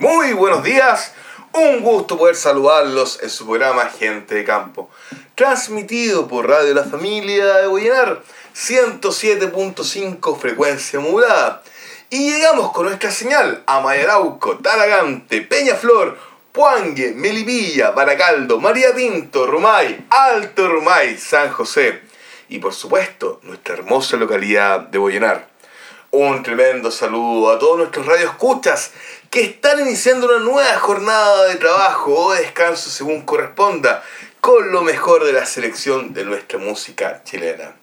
Muy buenos días, un gusto poder saludarlos en su programa Gente de Campo, transmitido por Radio La Familia de Boyenar, 107.5 frecuencia modulada. Y llegamos con nuestra señal a Mayarauco, Talagante, Peñaflor, Puangue, Melipilla, Baracaldo, María Pinto, Rumay, Alto Rumay, San José y por supuesto nuestra hermosa localidad de Boyenar. Un tremendo saludo a todos nuestros radioescuchas que están iniciando una nueva jornada de trabajo o descanso según corresponda con lo mejor de la selección de nuestra música chilena.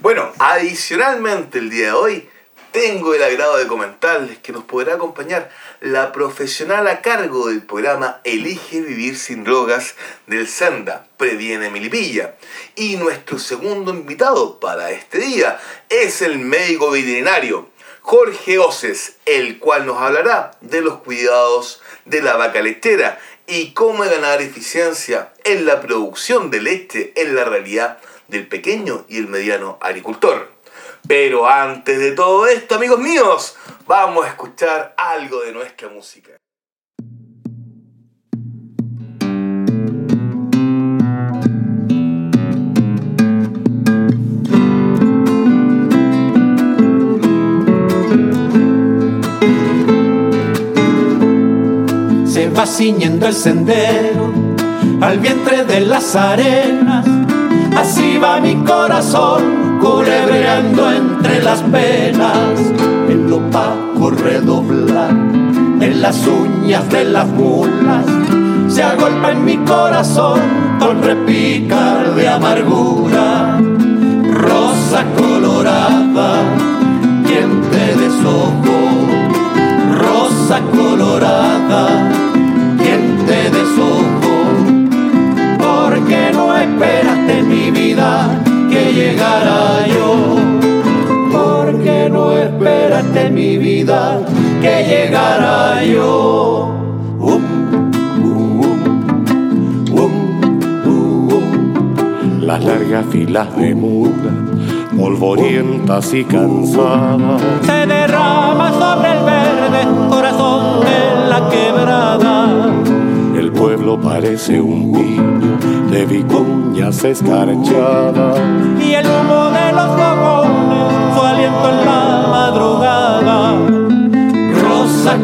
Bueno, adicionalmente el día de hoy tengo el agrado de comentarles que nos podrá acompañar la profesional a cargo del programa Elige Vivir Sin Drogas del Senda, Previene Milipilla. Y nuestro segundo invitado para este día es el médico veterinario Jorge Oces, el cual nos hablará de los cuidados de la vaca lechera y cómo ganar eficiencia en la producción de leche en la realidad del pequeño y el mediano agricultor. Pero antes de todo esto, amigos míos, vamos a escuchar algo de nuestra música. Se va ciñendo el sendero al vientre de las arenas, así va mi corazón culebreando entre las penas, el opaco redoblar en las uñas de las mulas, se agolpa en mi corazón con repicar de amargura, rosa colorada, quien te deshojo, rosa colorada, esperaste mi vida que llegara yo. Porque no esperaste mi vida que llegara yo. Um, um, um, Las largas filas de mudas, polvorientas y cansadas, se derrama sobre el verde corazón de la quebrada. El pueblo parece un niño de vicuñas escarchadas. Y el humo de los vagones, su aliento en la madrugada. Rosa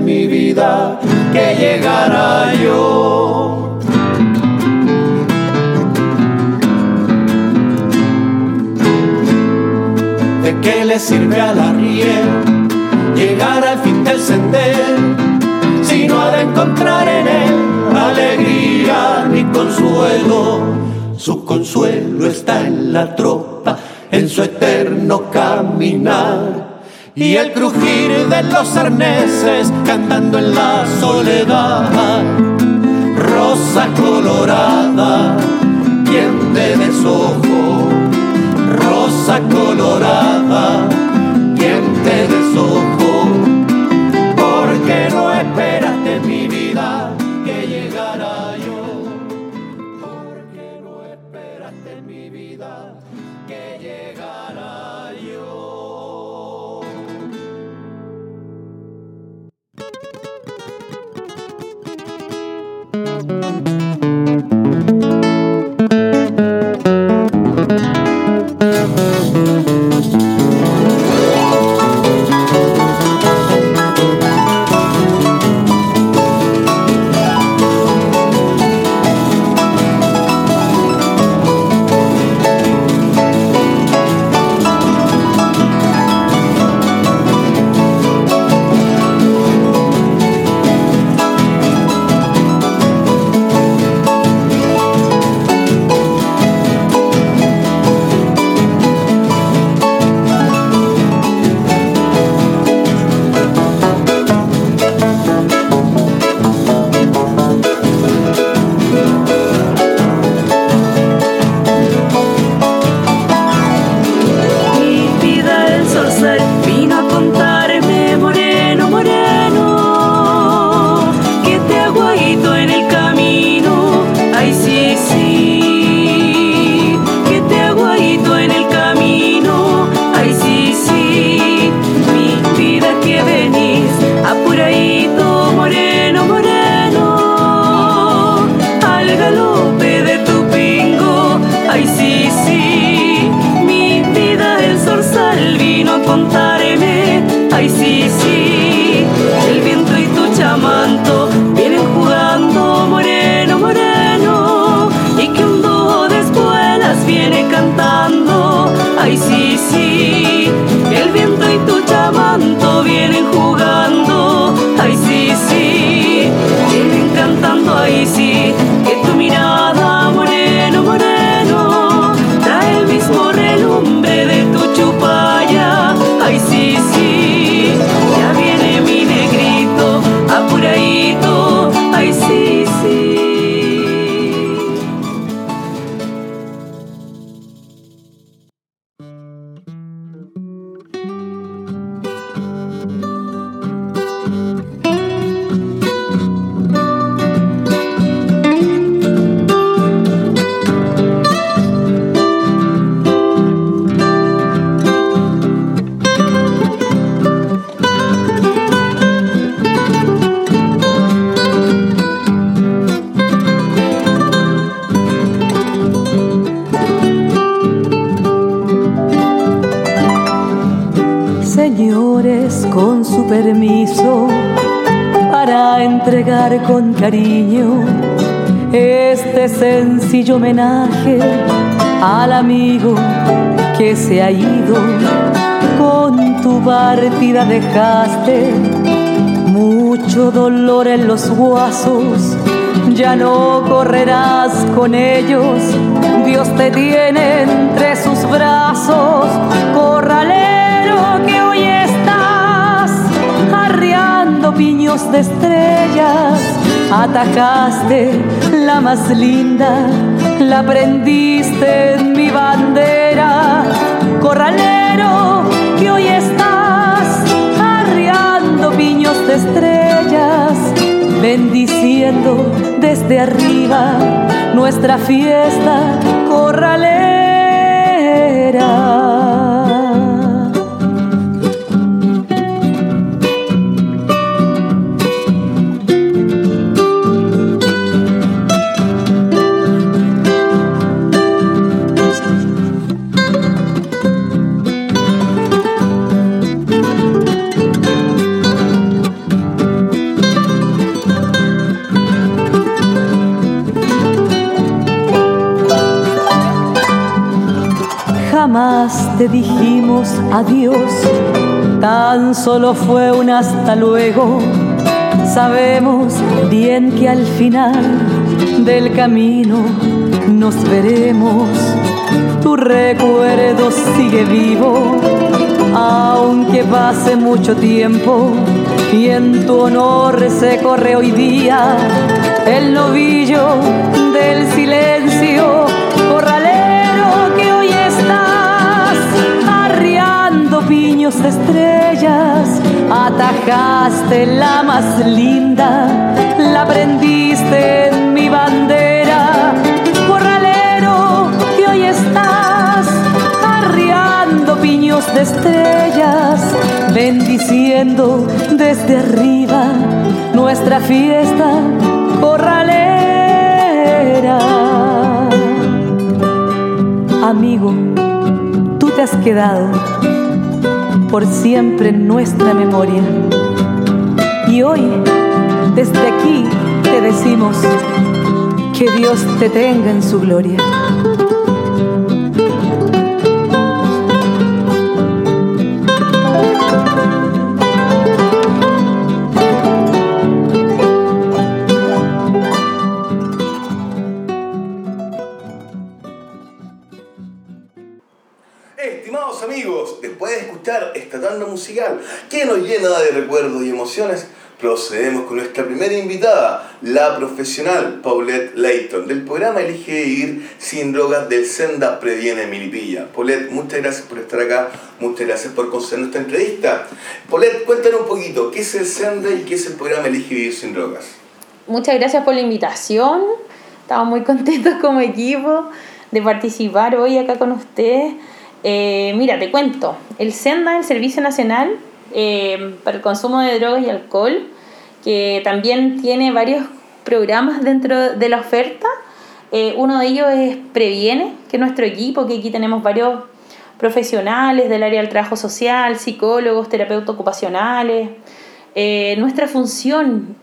mi vida que llegara yo. ¿De qué le sirve a la riel llegar al fin del sendero si no ha de encontrar en él alegría ni consuelo? Su consuelo está en la tropa, en su eterno caminar y el crujir de los arneses cantando en la soledad. Rosa colorada, quien te deshojo. Rosa colorada, con cariño este sencillo homenaje al amigo que se ha ido. Con tu partida dejaste mucho dolor en los huesos, ya no correrás con ellos. Dios te tiene entre sus brazos, corralero piños de estrellas. Atacaste la más linda, la prendiste en mi bandera, corralero que hoy estás arriando piños de estrellas, bendiciendo desde arriba nuestra fiesta corralera. Dijimos adiós, tan solo fue un hasta luego. Sabemos bien que al final del camino nos veremos. Tu recuerdo sigue vivo, aunque pase mucho tiempo. Y en tu honor se corre hoy día el novillo del silencio, de estrellas, atajaste la más linda, la prendiste en mi bandera, corralero que hoy estás arriando piños de estrellas, bendiciendo desde arriba nuestra fiesta corralera. Amigo, tú te has quedado por siempre en nuestra memoria. Y hoy, desde aquí, te decimos que Dios te tenga en su gloria. Esta tanda musical que nos llena de recuerdos y emociones, procedemos con nuestra primera invitada, la profesional Paulette Layton, del programa Elige Vivir Sin Drogas del Senda Previene Milipilla. Paulette, muchas gracias por estar acá, muchas gracias por conceder esta entrevista. Paulette, cuéntanos un poquito, ¿qué es el Senda y qué es el programa Elige Vivir Sin Drogas? Muchas gracias por la invitación. Estamos muy contentos como equipo de participar hoy acá con ustedes. Eh, mira, te cuento. El SENDA, el Servicio Nacional eh, para el Consumo de Drogas y Alcohol, que también tiene varios programas dentro de la oferta. Eh, uno de ellos es Previene, que es nuestro equipo, que aquí tenemos varios profesionales del área del trabajo social, psicólogos, terapeutas ocupacionales. Nuestra función,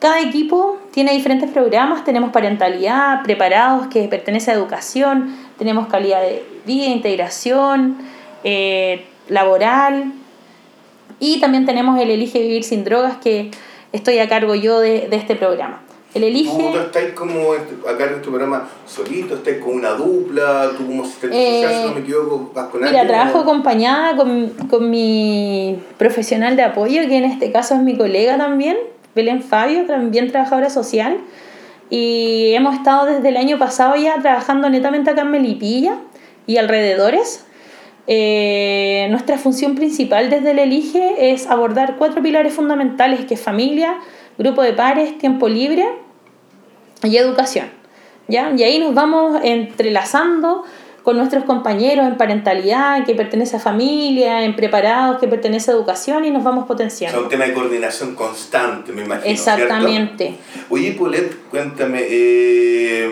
cada equipo tiene diferentes programas, tenemos parentalidad, preparados que pertenece a educación, tenemos calidad de vida, integración, eh, laboral y también tenemos el Elige Vivir sin Drogas que estoy a cargo yo de, de este programa. El Elige... ¿Tú, estás como acá en este programa solito, estás con una dupla, tú como asistente Eh, social, si no me equivoco, vas con Mira, alguien, trabajo ¿no? acompañada con, con mi profesional de apoyo, que en este caso es mi colega también, Belén Fabio, también trabajadora social. Y hemos estado desde el año pasado ya trabajando netamente acá en Melipilla y alrededores. Eh, nuestra función principal desde el Elige es abordar cuatro pilares fundamentales, que es familia, grupo de pares, tiempo libre y educación. ¿ya? Y ahí nos vamos entrelazando con nuestros compañeros en parentalidad, que pertenece a familia, en preparados, que pertenece a educación, y nos vamos O sea, potenciando. un tema de coordinación constante, me imagino. Exactamente. ¿cierto? Oye, Polet, cuéntame, eh,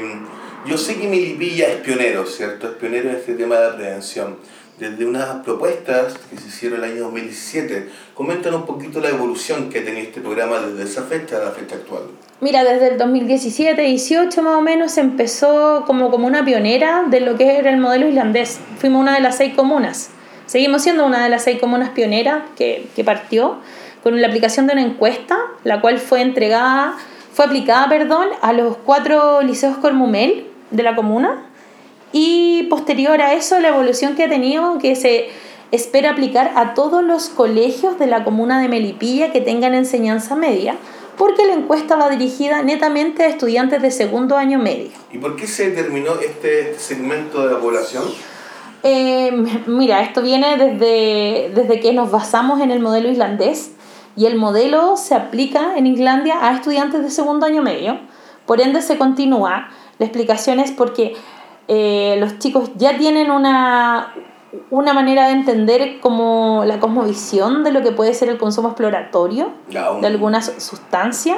yo sé que Milipilla es pionero, ¿cierto? Es pionero en este tema de prevención. Desde unas propuestas que se hicieron el año 2017, coméntanos un poquito la evolución que ha tenido este programa desde esa fecha a la fecha actual. Mira, desde el 2017-18 más o menos empezó como, como una pionera de lo que era el modelo islandés. Fuimos una de las seis comunas. Seguimos siendo una de las seis comunas pioneras que, que partió con la aplicación de una encuesta, la cual fue entregada, fue aplicada, perdón, a los cuatro liceos Cormumel de la comuna. Y posterior a eso, la evolución que ha tenido, que se espera aplicar a todos los colegios de la comuna de Melipilla que tengan enseñanza media, porque la encuesta va dirigida netamente a estudiantes de segundo año medio. ¿Y por qué se determinó este, segmento de la población? Eh, mira, esto viene desde, desde que nos basamos en el modelo islandés y el modelo se aplica en Islandia a estudiantes de segundo año medio, por ende se continúa. La explicación es porque eh, los chicos ya tienen una, una manera de entender como la cosmovisión de lo que puede ser el consumo exploratorio de alguna su- sustancia,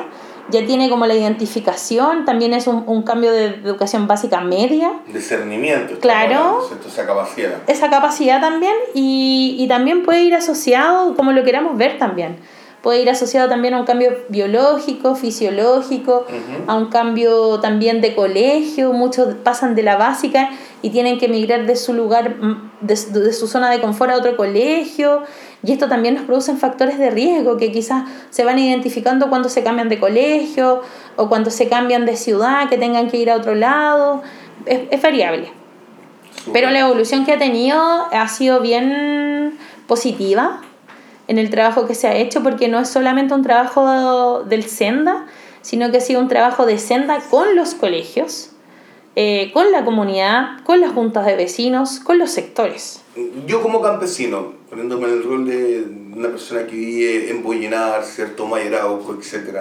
ya tiene como la identificación, también es un, un cambio de educación básica media Discernimiento. Claro. Esa capacidad. esa capacidad también y, y también puede ir asociado, como lo queramos ver también, puede ir asociado también a un cambio biológico, fisiológico, a un cambio también de colegio, muchos pasan de la básica y tienen que emigrar de su lugar, mm, de, su- de su zona de confort a otro colegio. Y esto también nos produce factores de riesgo que quizás se van identificando cuando se cambian de colegio o cuando se cambian de ciudad, que tengan que ir a otro lado, es, es variable. Pero la evolución que ha tenido ha sido bien positiva en el trabajo que se ha hecho, porque no es solamente un trabajo del Senda, sino que ha sido un trabajo de Senda con los colegios, eh, con la comunidad, con las juntas de vecinos, con los sectores. Yo como campesino, poniéndome en el rol de una persona que vive en Bollenar, ¿cierto? Mayerauco, etc.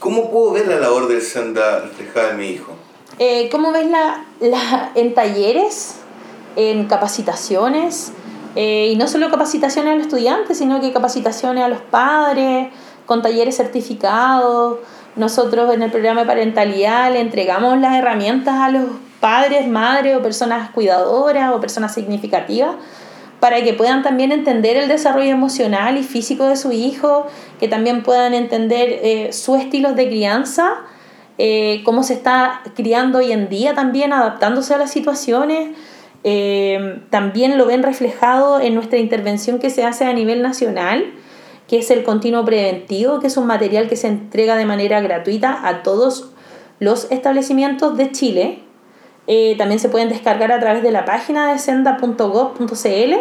¿Cómo puedo ver la labor del Senda reflejada en mi hijo? Eh, ¿Cómo ves la, la- en talleres, en capacitaciones? Eh, y no solo capacitaciones a los estudiantes, sino que capacitaciones a los padres, con talleres certificados. Nosotros en el programa de parentalidad le entregamos las herramientas a los padres, madres o personas cuidadoras o personas significativas para que puedan también entender el desarrollo emocional y físico de su hijo, que también puedan entender eh, sus estilos de crianza, eh, cómo se está criando hoy en día también, adaptándose a las situaciones. Eh, también lo ven reflejado en nuestra intervención que se hace a nivel nacional, que es el continuo preventivo, que es un material que se entrega de manera gratuita a todos los establecimientos de Chile. Eh, también se pueden descargar a través de la página de senda.gov.cl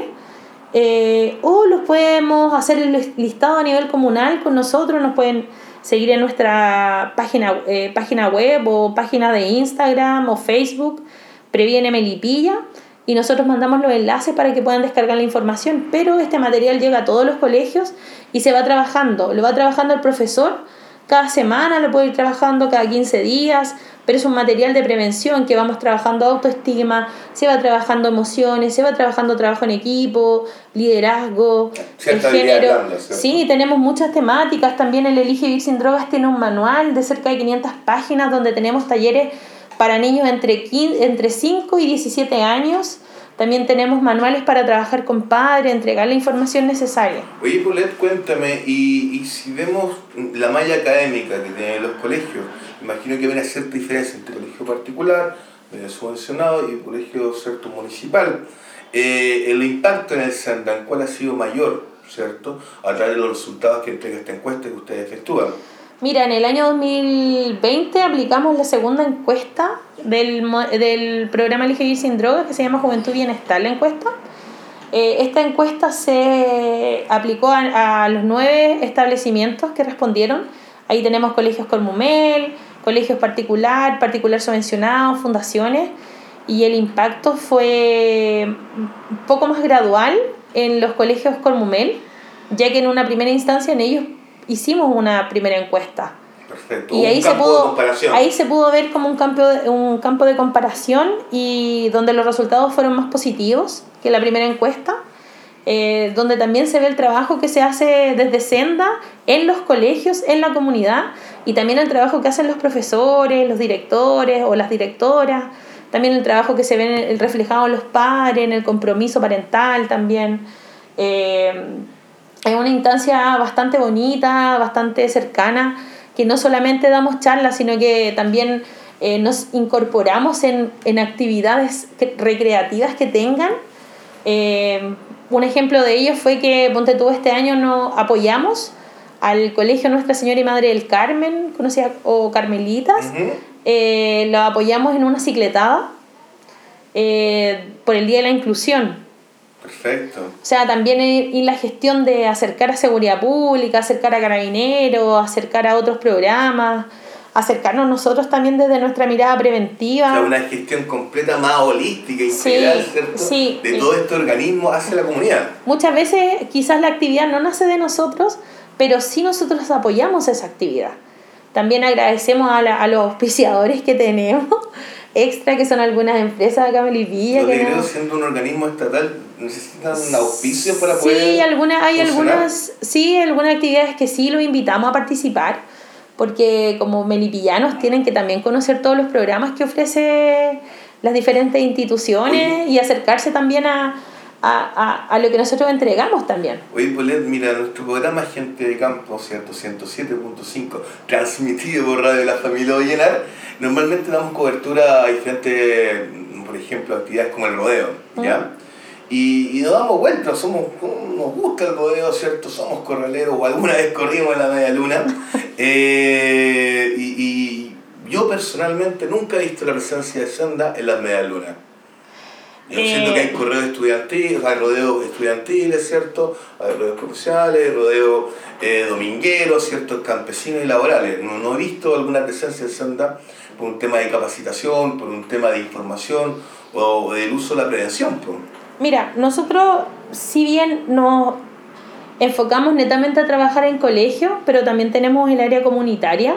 eh, o los podemos hacer listado a nivel comunal con nosotros, nos pueden seguir en nuestra página, página web o página de Instagram o Facebook, Previene Melipilla, y nosotros mandamos los enlaces para que puedan descargar la información, pero este material llega a todos los colegios y se va trabajando, lo va trabajando el profesor cada semana, lo puede ir trabajando cada 15 días, pero es un material de prevención que vamos trabajando autoestima, se va trabajando emociones, se va trabajando trabajo en equipo, liderazgo, el género. Sí, tenemos muchas temáticas. También el Elige Vivir sin Drogas tiene un manual de cerca de 500 páginas donde tenemos talleres para niños entre, 15 entre 5 y 17 años También tenemos manuales para trabajar con padres, entregar la información necesaria. Oye, Polet, cuéntame, y, y si vemos la malla académica que tienen los colegios, imagino que habrá cierta diferencia entre colegio particular, medio subvencionado, y colegio cierto municipal. Eh, el impacto en el Sandan, ¿cuál ha sido mayor, cierto? A través de los resultados que entrega esta encuesta que ustedes efectúan. Mira, en el año 2020 aplicamos la segunda encuesta del, del programa Elige Sin Drogas que se llama Juventud Bienestar, la encuesta. Eh, esta encuesta se aplicó a, a los nueve establecimientos que respondieron. Ahí tenemos colegios Colmumel, colegios particular, particular subvencionados, fundaciones. Y el impacto fue un poco más gradual en los colegios Colmumel, ya que en una primera instancia en ellos hicimos una primera encuesta. Perfecto. Y ahí se, pudo, ahí se pudo ver como un campo, de, un campo de comparación y donde los resultados fueron más positivos que la primera encuesta, eh, donde también se ve el trabajo que se hace desde Senda en los colegios, en la comunidad, y también el trabajo que hacen los profesores, los directores o las directoras, también el trabajo que se ve reflejado en los padres, en el compromiso parental también. Eh, es una instancia bastante bonita, bastante cercana, que no solamente damos charlas, sino que también eh, nos incorporamos en, en actividades recreativas que tengan. Eh, un ejemplo de ello fue que Ponte tú este año nos apoyamos al Colegio Nuestra Señora y Madre del Carmen, conocida o Carmelitas. Eh, lo apoyamos en una cicletada por el Día de la Inclusión. Perfecto. O sea, también y la gestión de acercar a seguridad pública, acercar a carabineros, acercar a otros programas, acercarnos nosotros también desde nuestra mirada preventiva. O sea, una gestión completa más holística, Sí, integral, ¿cierto? sí. de todo este organismo hacia la comunidad. Muchas veces quizás la actividad no nace de nosotros, pero sí nosotros apoyamos esa actividad. También agradecemos a, la- a los auspiciadores que tenemos, extra, que son algunas empresas acá en Melipilla. Los que siendo un organismo estatal necesitan un auspicio para poder. Sí, algunas, hay funcionar. algunas, sí, algunas actividades que sí los invitamos a participar, porque como melipillanos tienen que también conocer todos los programas que ofrece las diferentes instituciones y acercarse también a, a, a, a lo que nosotros entregamos también. Oye, Polet, mira, nuestro programa Gente de Campo, ¿cierto? 107.5, transmitido por Radio La Familia Ollenar. Normalmente damos cobertura a diferentes, por ejemplo, actividades como el rodeo, ¿ya? Y, y nos damos vuelta, somos, nos gusta el rodeo, ¿cierto? Somos corraleros, o alguna vez corrimos en la media luna. Eh, y, y yo personalmente nunca he visto la presencia de Senda en las medias lunas. Yo Eh, siento que hay correos estudiantiles, hay rodeos estudiantiles, ¿cierto? Hay rodeos profesionales, rodeos eh, domingueros, ¿cierto? Campesinos y laborales. No, no he visto alguna presencia de Senda por un tema de capacitación, por un tema de información o del uso de la prevención. pues. Mira, nosotros, si bien nos enfocamos netamente a trabajar en colegios, pero también tenemos el área comunitaria,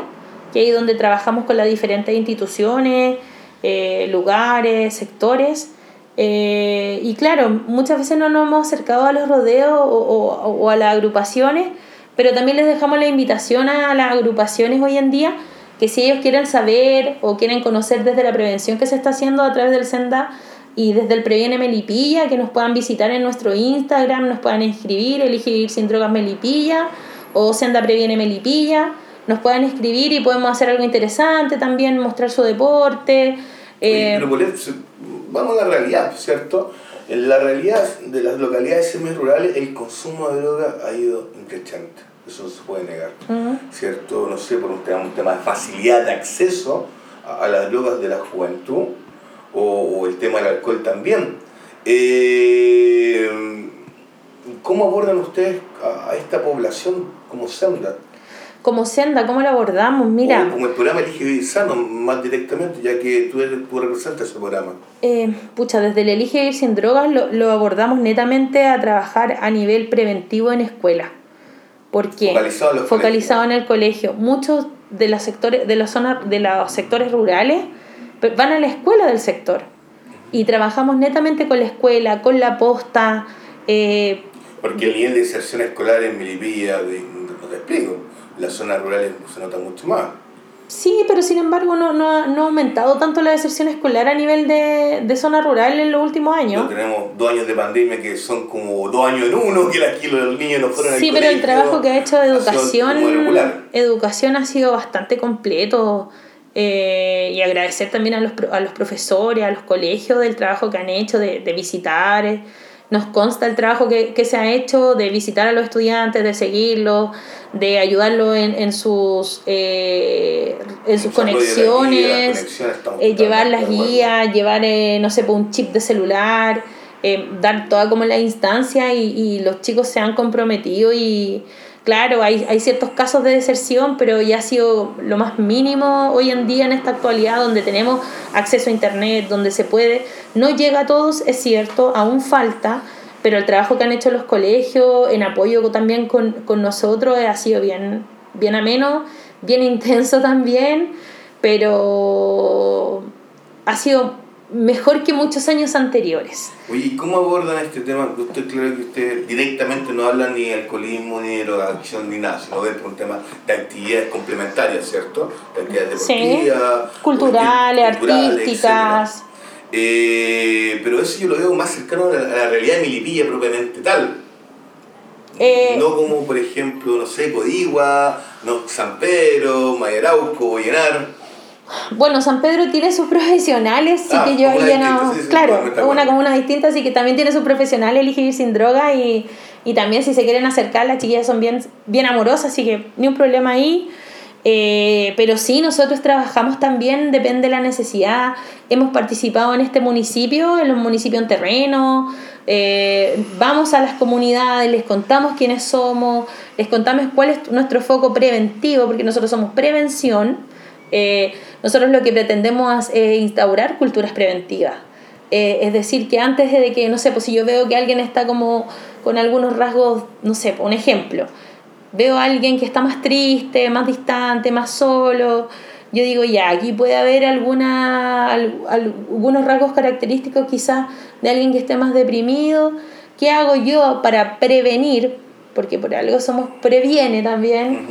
que es donde trabajamos con las diferentes instituciones, eh, lugares, sectores. Eh, y claro, muchas veces no nos hemos acercado a los rodeos o a las agrupaciones, pero también les dejamos la invitación a las agrupaciones hoy en día que si ellos quieren saber o quieren conocer desde la prevención que se está haciendo a través del Senda y desde el Previene Melipilla, que nos puedan visitar en nuestro Instagram, nos puedan escribir, elige vivir sin drogas Melipilla o Senda Previene Melipilla, nos puedan escribir y podemos hacer algo interesante también, mostrar su deporte. Eh, pero Polet, se- vamos a la realidad, ¿cierto? En la realidad de las localidades semirurales, el consumo de droga ha ido increciente. Eso no se puede negar. ujú. ¿cierto? No sé, por un tema, un tema de facilidad de acceso a, a las drogas de la juventud o, o el tema del alcohol también. Eh, ¿Cómo abordan ustedes a, a esta población como senda? Como Senda, ¿cómo lo abordamos? Mira. O como el programa Elige Vivir Sano, más directamente, ya que tú, eres, tú representas ese programa. Eh, pucha, desde el Elige Vivir Sin Drogas lo, lo abordamos netamente a trabajar a nivel preventivo en escuela. ¿Por qué? Focalizado en los Focalizado en el colegio. Muchos de los sectores, de los zonas, de los sectores rurales van a la escuela del sector. Y trabajamos netamente con la escuela, con la posta. eh, Porque el nivel de inserción escolar en Milipilla, de- no te explico, las zonas rurales se nota mucho más. Sí, pero sin embargo no, no, ha, no ha aumentado tanto la deserción escolar a nivel de, de zona rural en los últimos años. No tenemos dos años de pandemia que son como dos años en uno, que aquí los niños no fueron al Sí, pero el trabajo que ha hecho de educación ha sido bastante completo. Eh, y agradecer también a los, a los profesores, a los colegios del trabajo que han hecho de, de visitar. eh. Nos consta el trabajo que, que se ha hecho de visitar a los estudiantes, de seguirlos, de ayudarlos en, en sus, eh, en sus guía, conexiones, eh, llevar las guías, llevar, eh, no sé, pues, un chip de celular, dar toda como la instancia y, y los chicos se han comprometido y claro, hay, hay ciertos casos de deserción, pero ya ha sido lo más mínimo hoy en día en esta actualidad donde tenemos acceso a internet, donde se puede, no llega a todos, es cierto, aún falta, pero el trabajo que han hecho los colegios en apoyo también con, con nosotros ha sido bien, bien ameno, bien intenso también, pero ha sido mejor que muchos años anteriores. Oye, ¿y cómo abordan este tema? Usted, claro que usted directamente no habla ni de alcoholismo, ni de drogadicción, ni nada, sino de un tema de actividades complementarias, ¿cierto? De actividades Sí. deportivas, Culturales, culturales, artísticas. Eh, pero eso yo lo veo más cercano a la, a la realidad de Milipilla propiamente tal. Eh, No como, por ejemplo, no sé, Codigua, no, San Pedro, Mayarauco, Vallenar. Bueno, San Pedro tiene sus profesionales, sí Ah, que yo ahí no. distinta, sí, sí, claro, una comuna distinta, así que también tiene sus profesionales, elige ir sin droga y, y también si se quieren acercar, las chiquillas son bien, bien amorosas, así que ni un problema ahí. Eh, pero sí, nosotros trabajamos también, depende de la necesidad. Hemos participado en este municipio, en los municipios en terreno. eh, vamos a las comunidades, les contamos quiénes somos, les contamos cuál es nuestro foco preventivo, porque nosotros somos prevención. Eh, nosotros lo que pretendemos es instaurar culturas preventivas. Eh, es decir, que antes de que, no sé, pues si yo veo que alguien está como con algunos rasgos, no sé, un ejemplo, veo a alguien que está más triste, más distante, más solo, yo digo, ya, aquí puede haber alguna, al- al- algunos rasgos característicos quizás de alguien que esté más deprimido. ¿Qué hago yo para prevenir? Porque por algo somos previene también.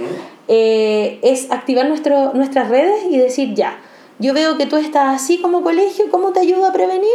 Eh, es activar nuestro, nuestras redes y decir, ya, yo veo que tú estás así como colegio, ¿cómo te ayudo a prevenir?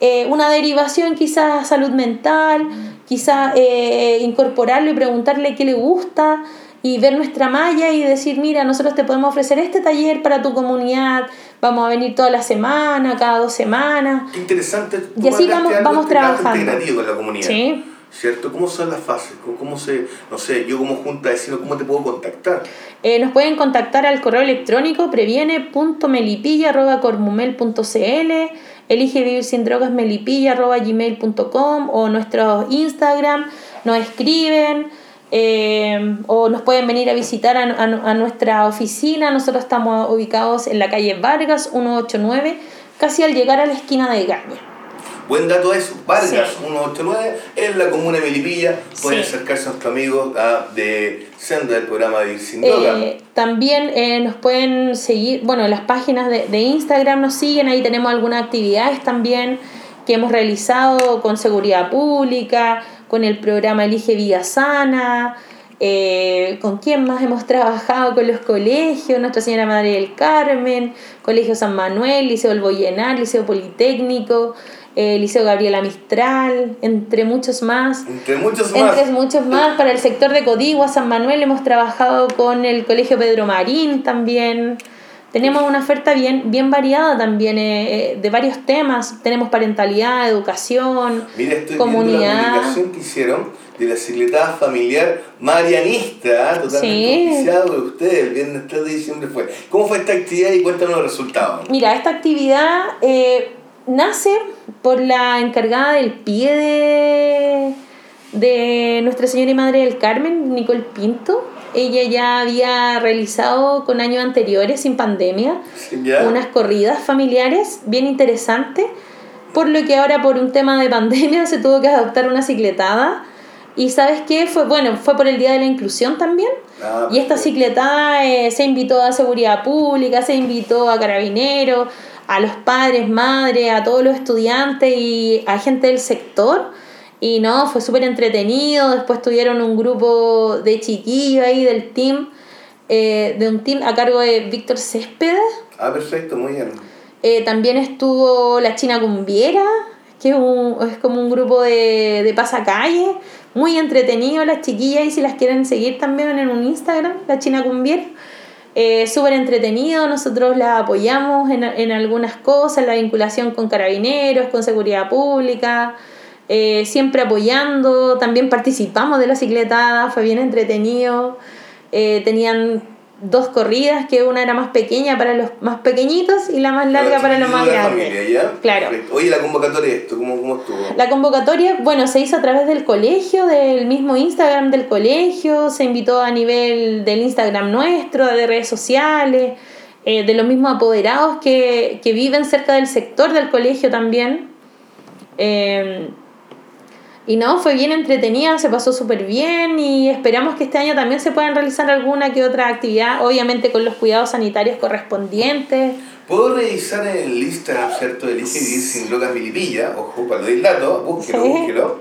Eh, una derivación quizás a salud mental, quizás eh, incorporarlo y preguntarle qué le gusta y ver nuestra malla y decir, mira, nosotros te podemos ofrecer este taller para tu comunidad, vamos a venir toda la semana, cada dos semanas. Qué interesante. Y así vamos- vamos este trabajando. con la comunidad. Sí. ¿Cierto? ¿Cómo son las fases? ¿Cómo- ¿Cómo se, no sé, yo como junta de cómo te puedo contactar? Eh, nos pueden contactar al correo electrónico previene.melipilla.cormumel.cl Elige vivir sin drogas melipilla.gmail.com o nuestro Instagram, nos escriben eh, o nos pueden venir a visitar a, a- a nuestra oficina. Nosotros estamos ubicados en la calle Vargas 189, casi al llegar a la esquina de Gaña. Buen dato eso. Vargas Sí. 189 en la comuna de Melipilla. Pueden Sí. acercarse a nuestros amigos ah, de Senda del programa de Sin. Eh, también eh, nos pueden seguir, bueno, en las páginas de, de Instagram nos siguen, ahí tenemos algunas actividades también que hemos realizado con seguridad pública, con el programa Elige Vida Sana, eh, con quién más hemos trabajado con los colegios, Nuestra Señora Madre del Carmen, Colegio San Manuel, Liceo El Boyenar, Liceo Politécnico, eh, Liceo Gabriela Mistral, entre muchos más. Entre muchos más. Entre muchos más, para el sector de Codigua, San Manuel, hemos trabajado con el Colegio Pedro Marín también. Tenemos una oferta bien, bien variada también eh, eh, de varios temas. Tenemos parentalidad, educación, Mira, estoy viendo la comunidad. publicación que hicieron de la secretada familiar marianista, ah, totalmente Sí. por ustedes. El viernes 3 de diciembre fue. ¿Cómo fue esta actividad y cuéntanos los resultados? Mira, esta actividad eh, nace por la encargada del pie de, de Nuestra Señora y Madre del Carmen, Nicole Pinto. Ella ya había realizado con años anteriores, sin pandemia, unas corridas familiares bien interesantes, por lo que ahora por un tema de pandemia se tuvo que adoptar una cicletada. Y sabes qué? Fue, bueno, fue por el Día de la Inclusión también. Ah, y esta cicletada eh, se invitó a seguridad pública, se invitó a carabineros, a los padres, madres, a todos los estudiantes y a gente del sector. Y no, fue súper entretenido. Después tuvieron un grupo de chiquillos ahí del team eh, de un team a cargo de Víctor Céspedes. Ah, perfecto, muy bien. Eh, también estuvo la China Cumbiera, que es, un- es como un grupo de, de pasacalle, muy entretenido las chiquillas y si las quieren seguir también en un Instagram, la China Cumbiera. Eh, Súper entretenido, nosotros la apoyamos en, en algunas cosas, la vinculación con carabineros, con seguridad pública, eh, siempre apoyando, también participamos de la cicletada, fue bien entretenido. Eh, tenían dos corridas, que una era más pequeña para los más pequeñitos y la más larga para los más grandes. Claro. Oye, la convocatoria esto, ¿cómo, cómo estuvo? La convocatoria, bueno, se hizo a través del colegio, del mismo Instagram del colegio, se invitó a nivel del Instagram nuestro, de redes sociales, eh, de los mismos apoderados que, que viven cerca del sector del colegio también. Eh, y no, fue bien entretenida, se pasó súper bien y esperamos que este año también se puedan realizar alguna que otra actividad, obviamente con los cuidados sanitarios correspondientes. Puedo revisar en el Instagram, ¿cierto? Elige vivir sin drogas milipilla. Ojo, para el dato, búsquelo, Sí. búsquelo.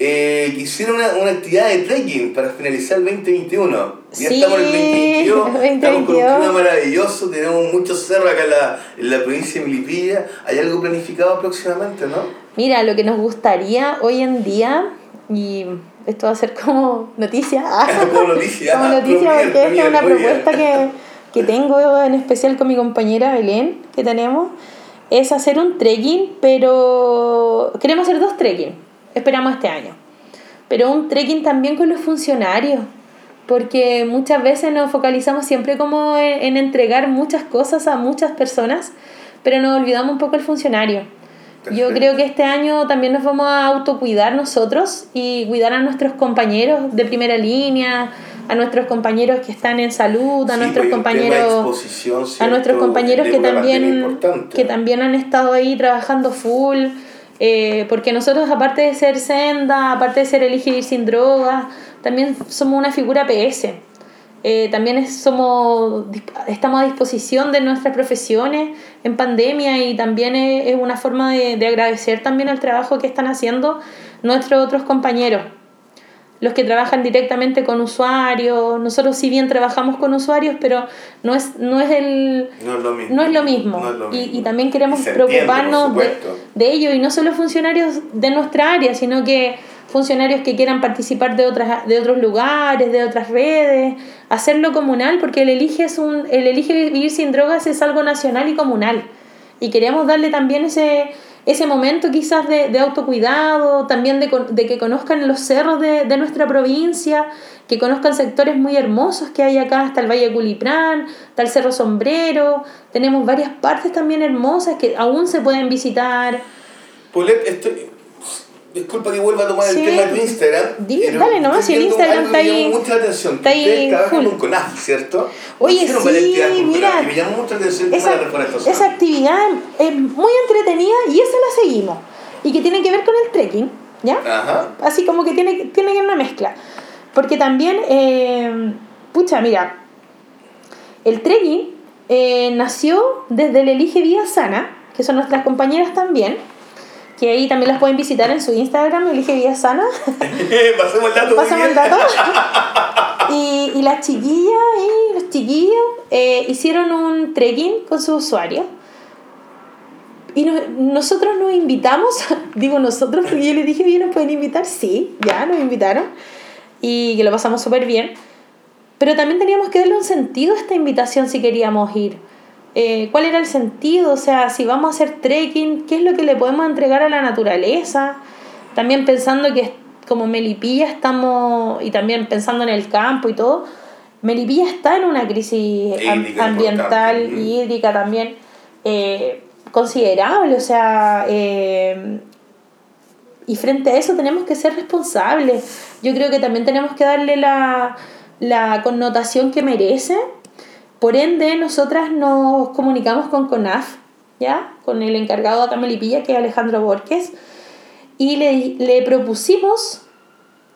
Eh, que hicieron una, una actividad de trekking para finalizar el 2021. Ya Sí, estamos en el 2022, estamos con un 2022. clima maravilloso, tenemos muchos cerros acá en la, en la provincia de Milipilla. ¿Hay algo planificado próximamente, no? Mira, lo que nos gustaría hoy en día, y esto va a ser como noticia, Como noticia, como noticia porque esta es una propuesta que, que tengo en especial con mi compañera Belén, que tenemos, es hacer un trekking, pero queremos hacer dos trekking, esperamos este año, pero un trekking también con los funcionarios, porque muchas veces nos focalizamos siempre como en, en entregar muchas cosas a muchas personas, pero nos olvidamos un poco el funcionario. Yo creo que este año también nos vamos a autocuidar nosotros y cuidar a nuestros compañeros de primera línea, a nuestros compañeros que están en salud, a Sí, nuestros pues, compañeros a nuestros compañeros que también que también han estado ahí trabajando full eh, porque nosotros aparte de ser senda aparte de ser elige vivir sin drogas también somos una figura PS Eh, también es- somos estamos a disposición de nuestras profesiones en pandemia y también es, una forma de, de agradecer también el trabajo que están haciendo nuestros otros compañeros los que trabajan directamente con usuarios. Nosotros si bien trabajamos con usuarios, pero no es, no es el... No es lo mismo. No es lo mismo. No es lo Y, mismo. y también queremos entiende, preocuparnos de, de ello. Y no solo funcionarios de nuestra área, sino que funcionarios que quieran participar de otras de otros lugares, de otras redes, hacerlo comunal, porque el elige es un el elige vivir sin drogas es algo nacional y comunal. Y queremos darle también ese ese momento quizás de, de autocuidado, también de, de que conozcan los cerros de, de nuestra provincia, que conozcan sectores muy hermosos que hay acá, hasta el Valle Culiprán, está el Cerro Sombrero, tenemos varias partes también hermosas que aún se pueden visitar. Paulette, estoy... Disculpa que vuelva a tomar Sí. el tema de Instagram. Dile, pero dale nomás, si el Instagram está que me ahí- llamó mucha atención. está ahí trabajan con CONAF, ¿cierto? Oye, sí, mira. Y me llamó mucha atención Esa, actividad es muy entretenida y esa la seguimos. Y que tiene que ver con el trekking, ¿ya? Ajá. Así como que tiene, tiene que ir una mezcla. Porque también, eh, pucha, mira, el trekking eh, nació desde el Elige Vida Sana, que son nuestras compañeras también, que ahí también las pueden visitar en su Instagram, Elige Vida Sana. Pasemos el dato. muy Pasamos el dato. Y, y las chiquillas y los chiquillos eh, hicieron un trekking con sus usuarios. Y no- nosotros nos invitamos, digo nosotros, porque yo les dije, ¿bien nos pueden invitar? Sí, ya nos invitaron. Y que lo pasamos súper bien. Pero también teníamos que darle un sentido a esta invitación si queríamos ir. Eh, ¿Cuál era el sentido? O sea, si vamos a hacer trekking, ¿qué es lo que le podemos entregar a la naturaleza? También pensando que como Melipilla estamos, y también pensando en el campo y todo, Melipilla está en una crisis Hídrica ambiental y hídrica también eh, considerable. O sea, eh, y frente a eso tenemos que ser responsables. Yo creo que también tenemos que darle la, la connotación que merece. Por ende, nosotras nos comunicamos con CONAF, ¿ya? Con el encargado de acá en Melipilla, que es Alejandro Borges, y le, le propusimos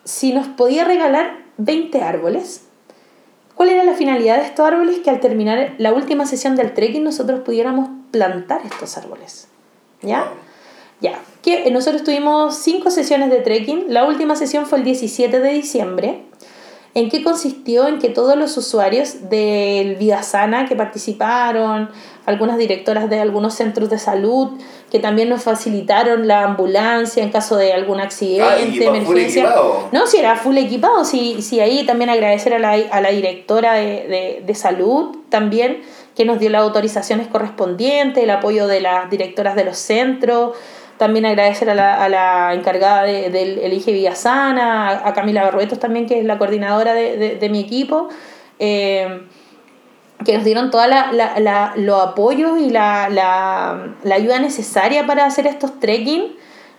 si nos podía regalar 20 árboles. ¿Cuál era la finalidad de estos árboles? Que al terminar la última sesión del trekking nosotros pudiéramos plantar estos árboles. ¿Ya? Ya, que nosotros tuvimos cinco sesiones de trekking. La última sesión fue el 17 de diciembre, ¿En qué consistió? En que todos los usuarios del Vida Sana que participaron, algunas directoras de algunos centros de salud, que también nos facilitaron la ambulancia en caso de algún accidente, Ah, emergencia. No, si era full equipado, sí, sí ahí también agradecer a la, a la directora de, de, de salud también, que nos dio las autorizaciones correspondientes, el apoyo de las directoras de los centros, también agradecer a la, a la encargada de- del Elige Villa Sana, a, a Camila Barruetos también, que es la coordinadora de, de, de mi equipo. eh, que nos dieron toda la, la, los apoyos y la, la ayuda necesaria para hacer estos trekking,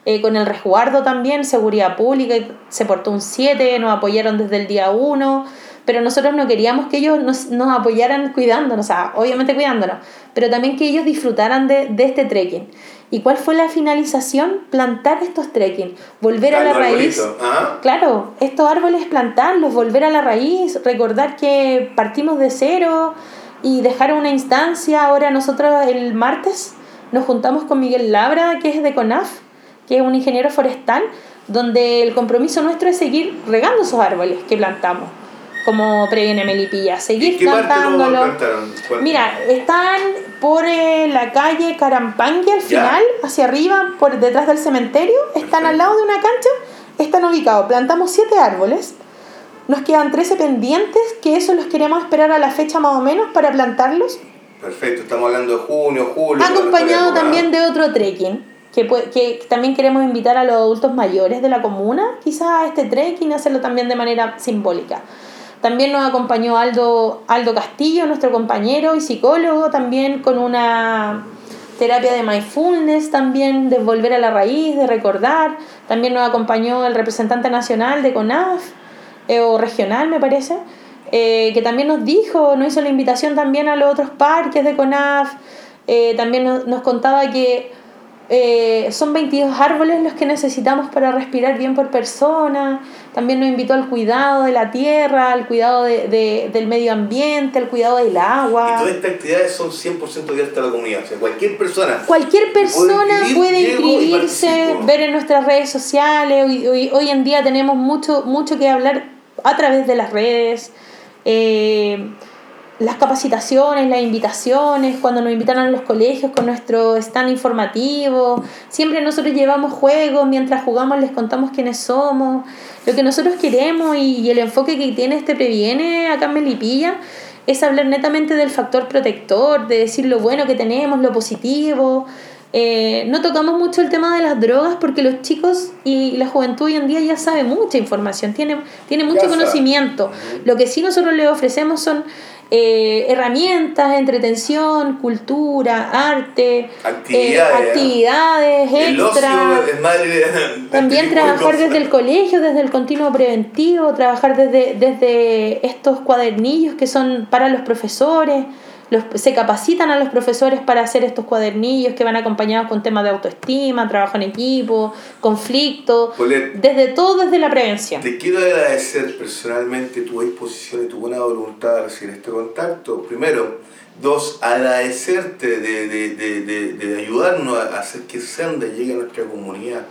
eh, con el resguardo también, seguridad pública, se portó un 7, nos apoyaron desde el día 1, pero nosotros no queríamos que ellos nos, nos apoyaran cuidándonos, o sea, obviamente cuidándonos, pero también que ellos disfrutaran de, de este trekking. ¿Y cuál fue la finalización? Plantar estos trekking, volver a la raíz. ¿ah? Claro, estos árboles plantarlos, volver a la raíz, recordar que partimos de cero y dejar una instancia. Ahora nosotros el martes nos juntamos con Miguel Labra, que es de CONAF, que es un ingeniero forestal, donde el compromiso nuestro es seguir regando esos árboles que plantamos, como previene Melipilla, ¿Y seguir qué parte lo plantándolos. plantaron? ¿Cuál? Mira, están por eh, la calle Carampangue al Ya. final, hacia arriba, por detrás del cementerio, están al Perfecto. lado de una cancha, están ubicados. Plantamos siete árboles, nos quedan 13 pendientes, que esos los queremos esperar a la fecha más o menos para plantarlos. Perfecto, estamos hablando de junio, julio. Acompañado también de otro trekking, que, que también queremos invitar a los adultos mayores de la comuna, quizás a este trekking, hacerlo también de manera simbólica. También nos acompañó Aldo, Aldo Castillo, nuestro compañero y psicólogo, también con una terapia de mindfulness, también de volver a la raíz, de recordar. También nos acompañó el representante nacional de CONAF, eh, o regional me parece, eh, que también nos dijo, nos hizo la invitación también a los otros parques de CONAF, eh, también nos, nos contaba que eh, son 22 árboles los que necesitamos para respirar bien por persona, también nos invitó al cuidado de la tierra, al cuidado de, de- del medio ambiente, al cuidado del Y agua. todas estas actividades son 100% abiertas a la comunidad. O sea, cualquier persona. Cualquier persona inscribir, puede y inscribirse, ver en nuestras redes sociales. Hoy, hoy, hoy en día tenemos mucho, mucho que hablar a través de las redes. Eh, las capacitaciones, las invitaciones, cuando nos invitan a los colegios con nuestro stand informativo. Siempre nosotros llevamos juegos, mientras jugamos les contamos quiénes somos, lo que nosotros queremos y, y el enfoque que tiene este Previene acá en Melipilla es hablar netamente del factor protector, de decir lo bueno que tenemos, lo positivo. Eh, no tocamos mucho el tema de las drogas porque los chicos y la juventud hoy en día ya sabe mucha información, tiene, tiene mucho conocimiento. Lo que sí nosotros les ofrecemos son eh, herramientas, entretención, cultura, arte, Actividades, ¿eh? actividades El extra. ocio madre También trabajar desde el colegio, desde el continuo preventivo, trabajar desde, desde estos cuadernillos que son para los profesores. Los, se capacitan a los profesores para hacer estos cuadernillos que van acompañados con temas de autoestima, trabajo en equipo, conflicto, Polet, desde todo desde la prevención. Te quiero agradecer personalmente tu disposición y tu buena voluntad de recibir este contacto. Primero. Dos, agradecerte de, de, de, de, de ayudarnos a hacer que Senda llegue a nuestra comunidad,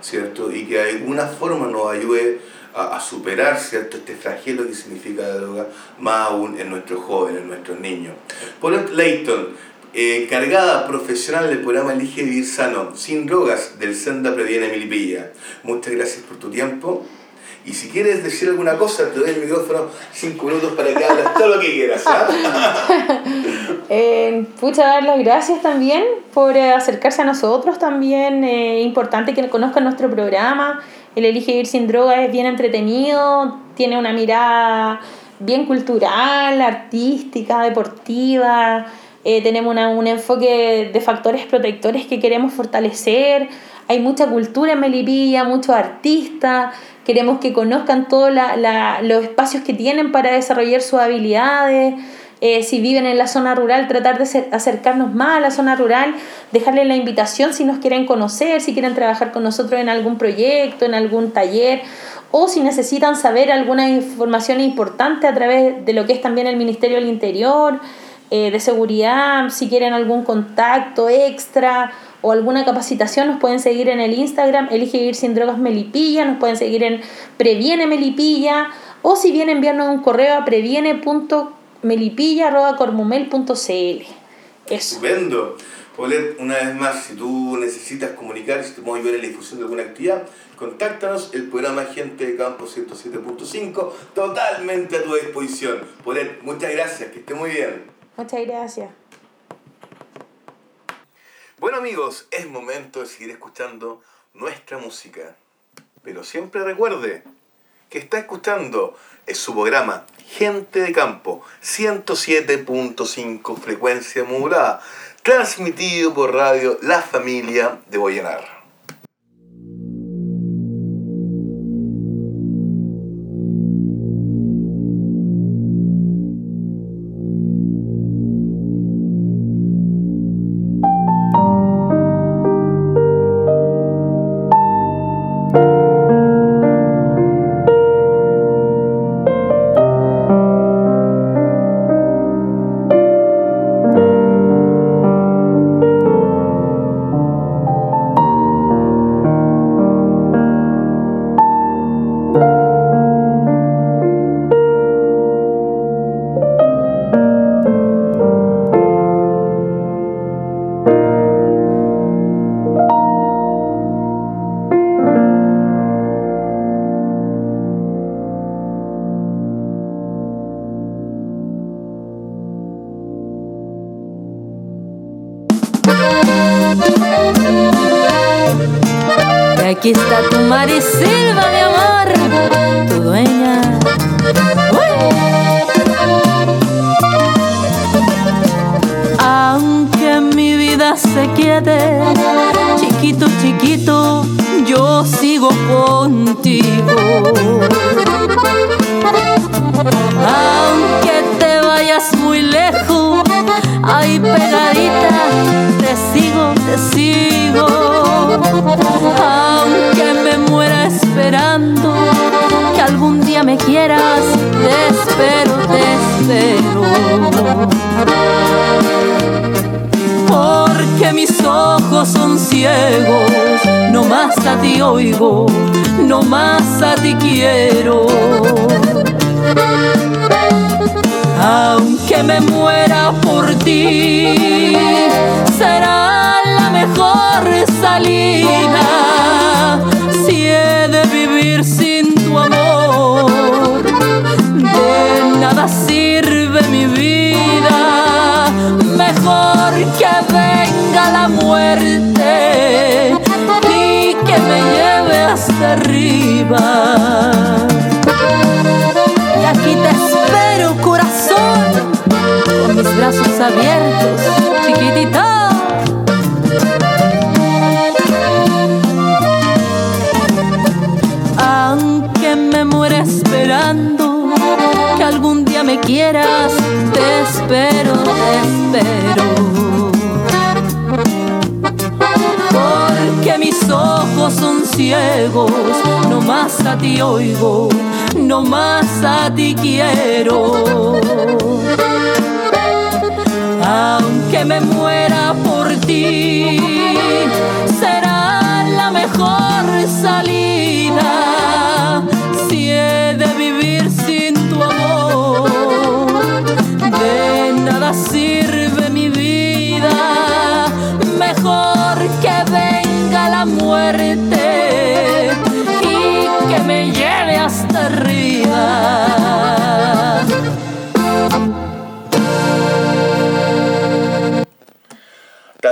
¿cierto? Y que de alguna forma nos ayude a, a superar, ¿cierto? Este flagelo que significa la droga, más aún en nuestros jóvenes, en nuestros niños. Paulette Layton, eh, encargada profesional del programa Elige Vivir Sano, sin drogas, del Senda Previene Milipilla. Muchas gracias por tu tiempo. Y si quieres decir alguna cosa, te doy el micrófono cinco minutos para que hables todo lo que quieras. ¿ah? Eh, pucha, dar las gracias también por eh, acercarse a nosotros también. Eh, importante que conozcan nuestro programa. El Elige Vivir sin Droga es bien entretenido, tiene una mirada bien cultural, artística, deportiva. Eh, tenemos una- un enfoque de factores protectores que queremos fortalecer. Hay mucha cultura en Melipilla, muchos artistas. Queremos que conozcan todos los espacios que tienen para desarrollar sus habilidades. Eh, si viven en la zona rural, tratar de acer- acercarnos más a la zona rural, dejarles la invitación si nos quieren conocer, si quieren trabajar con nosotros en algún proyecto, en algún taller, o si necesitan saber alguna información importante a través de lo que es también el Ministerio del Interior, eh, de Seguridad, si quieren algún contacto extra o alguna capacitación, nos pueden seguir en el Instagram, Elige Vivir Sin Drogas Melipilla, nos pueden seguir en Previene Melipilla, o si bien enviarnos un correo a previene.melipilla.cormumel.cl. Eso. Estupendo. Polet, una vez más, si tú necesitas comunicar, si te podemos ayudar en la difusión de alguna actividad, contáctanos, el programa Gente de Campo 107.5, totalmente a tu disposición. Polet, muchas gracias, que esté muy bien. Muchas gracias. Bueno amigos, es momento de seguir escuchando nuestra música. Pero siempre recuerde que está escuchando es su programa Gente de Campo 107.5 frecuencia modulada, transmitido por radio La Familia de Boyanar.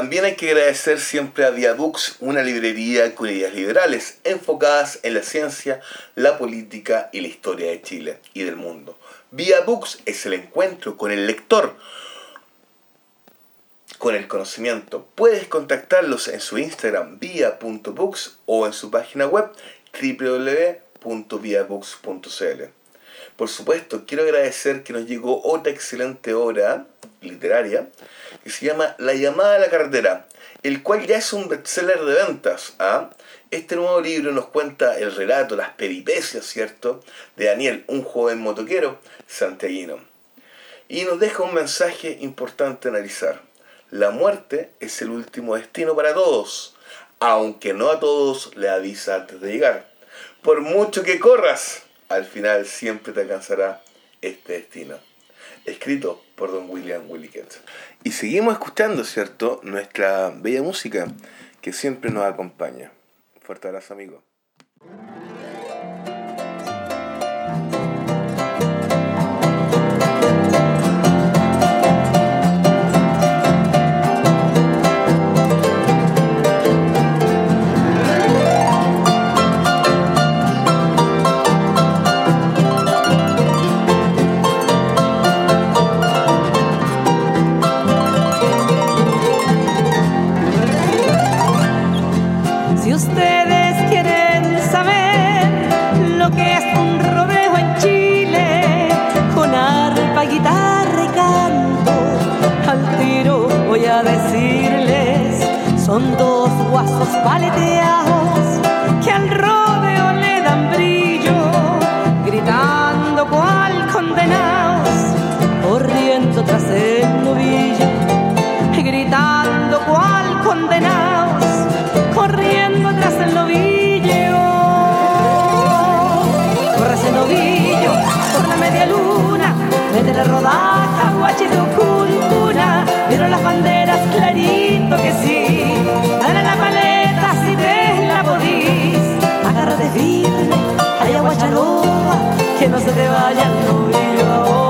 También hay que agradecer siempre a Diabooks, una librería con ideas liberales enfocadas en la ciencia, la política y la historia de Chile y del mundo. Books es el encuentro con el lector, con el conocimiento. Puedes contactarlos en su Instagram vía.books o en su página web www.viabooks.cl. Por supuesto, quiero agradecer que nos llegó otra excelente obra literaria que se llama La llamada a la carretera, el cual ya es un bestseller de ventas. ¿ah? Este nuevo libro nos cuenta el relato, las peripecias, ¿cierto?, de Daniel, un joven motoquero santiaguino. Y nos deja un mensaje importante a analizar. La muerte es el último destino para todos, aunque no a todos le avisa antes de llegar. Por mucho que corras, al final siempre te alcanzará este destino. Escrito por don William Willikens. Y seguimos escuchando, ¿cierto? Nuestra bella música que siempre nos acompaña. Fuerte abrazo, amigo. Guasos paleteados que al rodeo le dan brillo, gritando cual condenados, corriendo tras el novillo, gritando cual condenados corriendo tras el novillo. Corre ese novillo por la media luna, mete la rodaja, guache de ucuna. Vieron las banderas clarito que sí, Firme, allá que no se te vaya el ahora.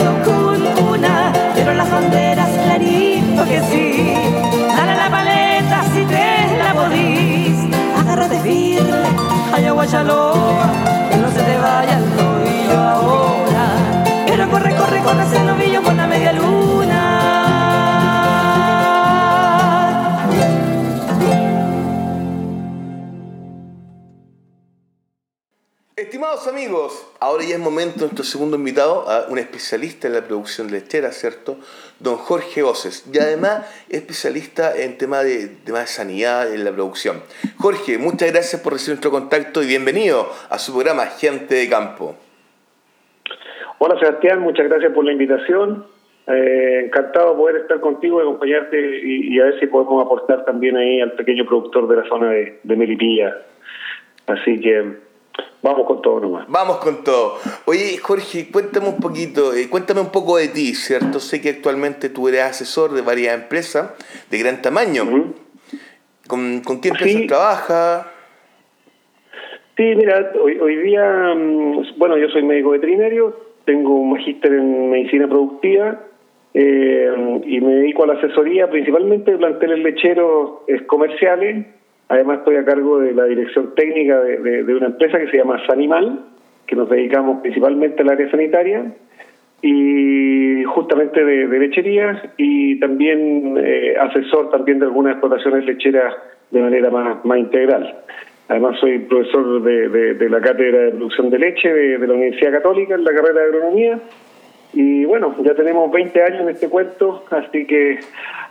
Guachito cuna, pero las banderas clarito que sí. Dale la paleta si te la podís, agárrate firme, allá guachaloa, que no se te vaya el novillo ahora. Pero corre, corre, corre ese novillo por la media luna. Estimados amigos, ahora ya es momento nuestro segundo invitado, un especialista en la producción lechera, ¿cierto? Don Jorge Oces, y además especialista en tema de, tema de sanidad en la producción. Jorge, muchas gracias por recibir nuestro contacto y bienvenido a su programa Gente de Campo. Hola Sebastián, muchas gracias por la invitación. Eh, encantado de poder estar contigo y acompañarte y, y a ver si podemos aportar también ahí al pequeño productor de la zona de, de Melipilla. Así que vamos con todo nomás. Vamos con todo. Oye, Jorge, cuéntame un poquito, eh, cuéntame un poco de ti, ¿cierto? Sé que actualmente tú eres asesor de varias empresas de gran tamaño. ¿Con, con qué empresas Sí. trabajas? Sí, mira, hoy, hoy día, mm, bueno, yo soy médico veterinario, tengo un magíster en medicina productiva eh, y me dedico a la asesoría principalmente de planteles lecheros eh, comerciales. Además estoy a cargo de la dirección técnica de, de- una empresa que se llama Sanimal, que nos dedicamos principalmente al área sanitaria y justamente de, de lecherías y también eh, asesor también de algunas explotaciones lecheras de manera más, más integral. Además soy profesor de, de- la cátedra de producción de leche de la Universidad Católica en la carrera de agronomía y bueno, ya tenemos 20 años en este cuento, así que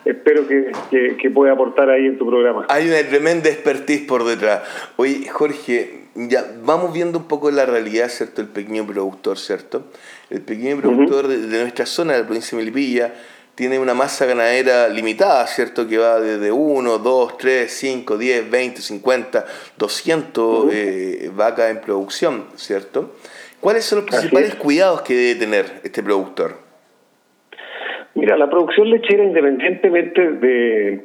espero que, que- que pueda aportar ahí en tu programa. Hay una tremenda expertise por detrás. Oye, Jorge, ya vamos viendo un poco la realidad, ¿cierto? El pequeño productor, ¿cierto? El pequeño productor de, de nuestra zona, de la provincia de Melipilla, tiene una masa ganadera limitada, ¿cierto? Que va desde 1, 2, 3, 5, 10, 20, 50, 200 eh, vacas en producción, ¿cierto? ¿Cuáles son los principales es. cuidados que debe tener este productor? Mira, la producción lechera, independientemente de,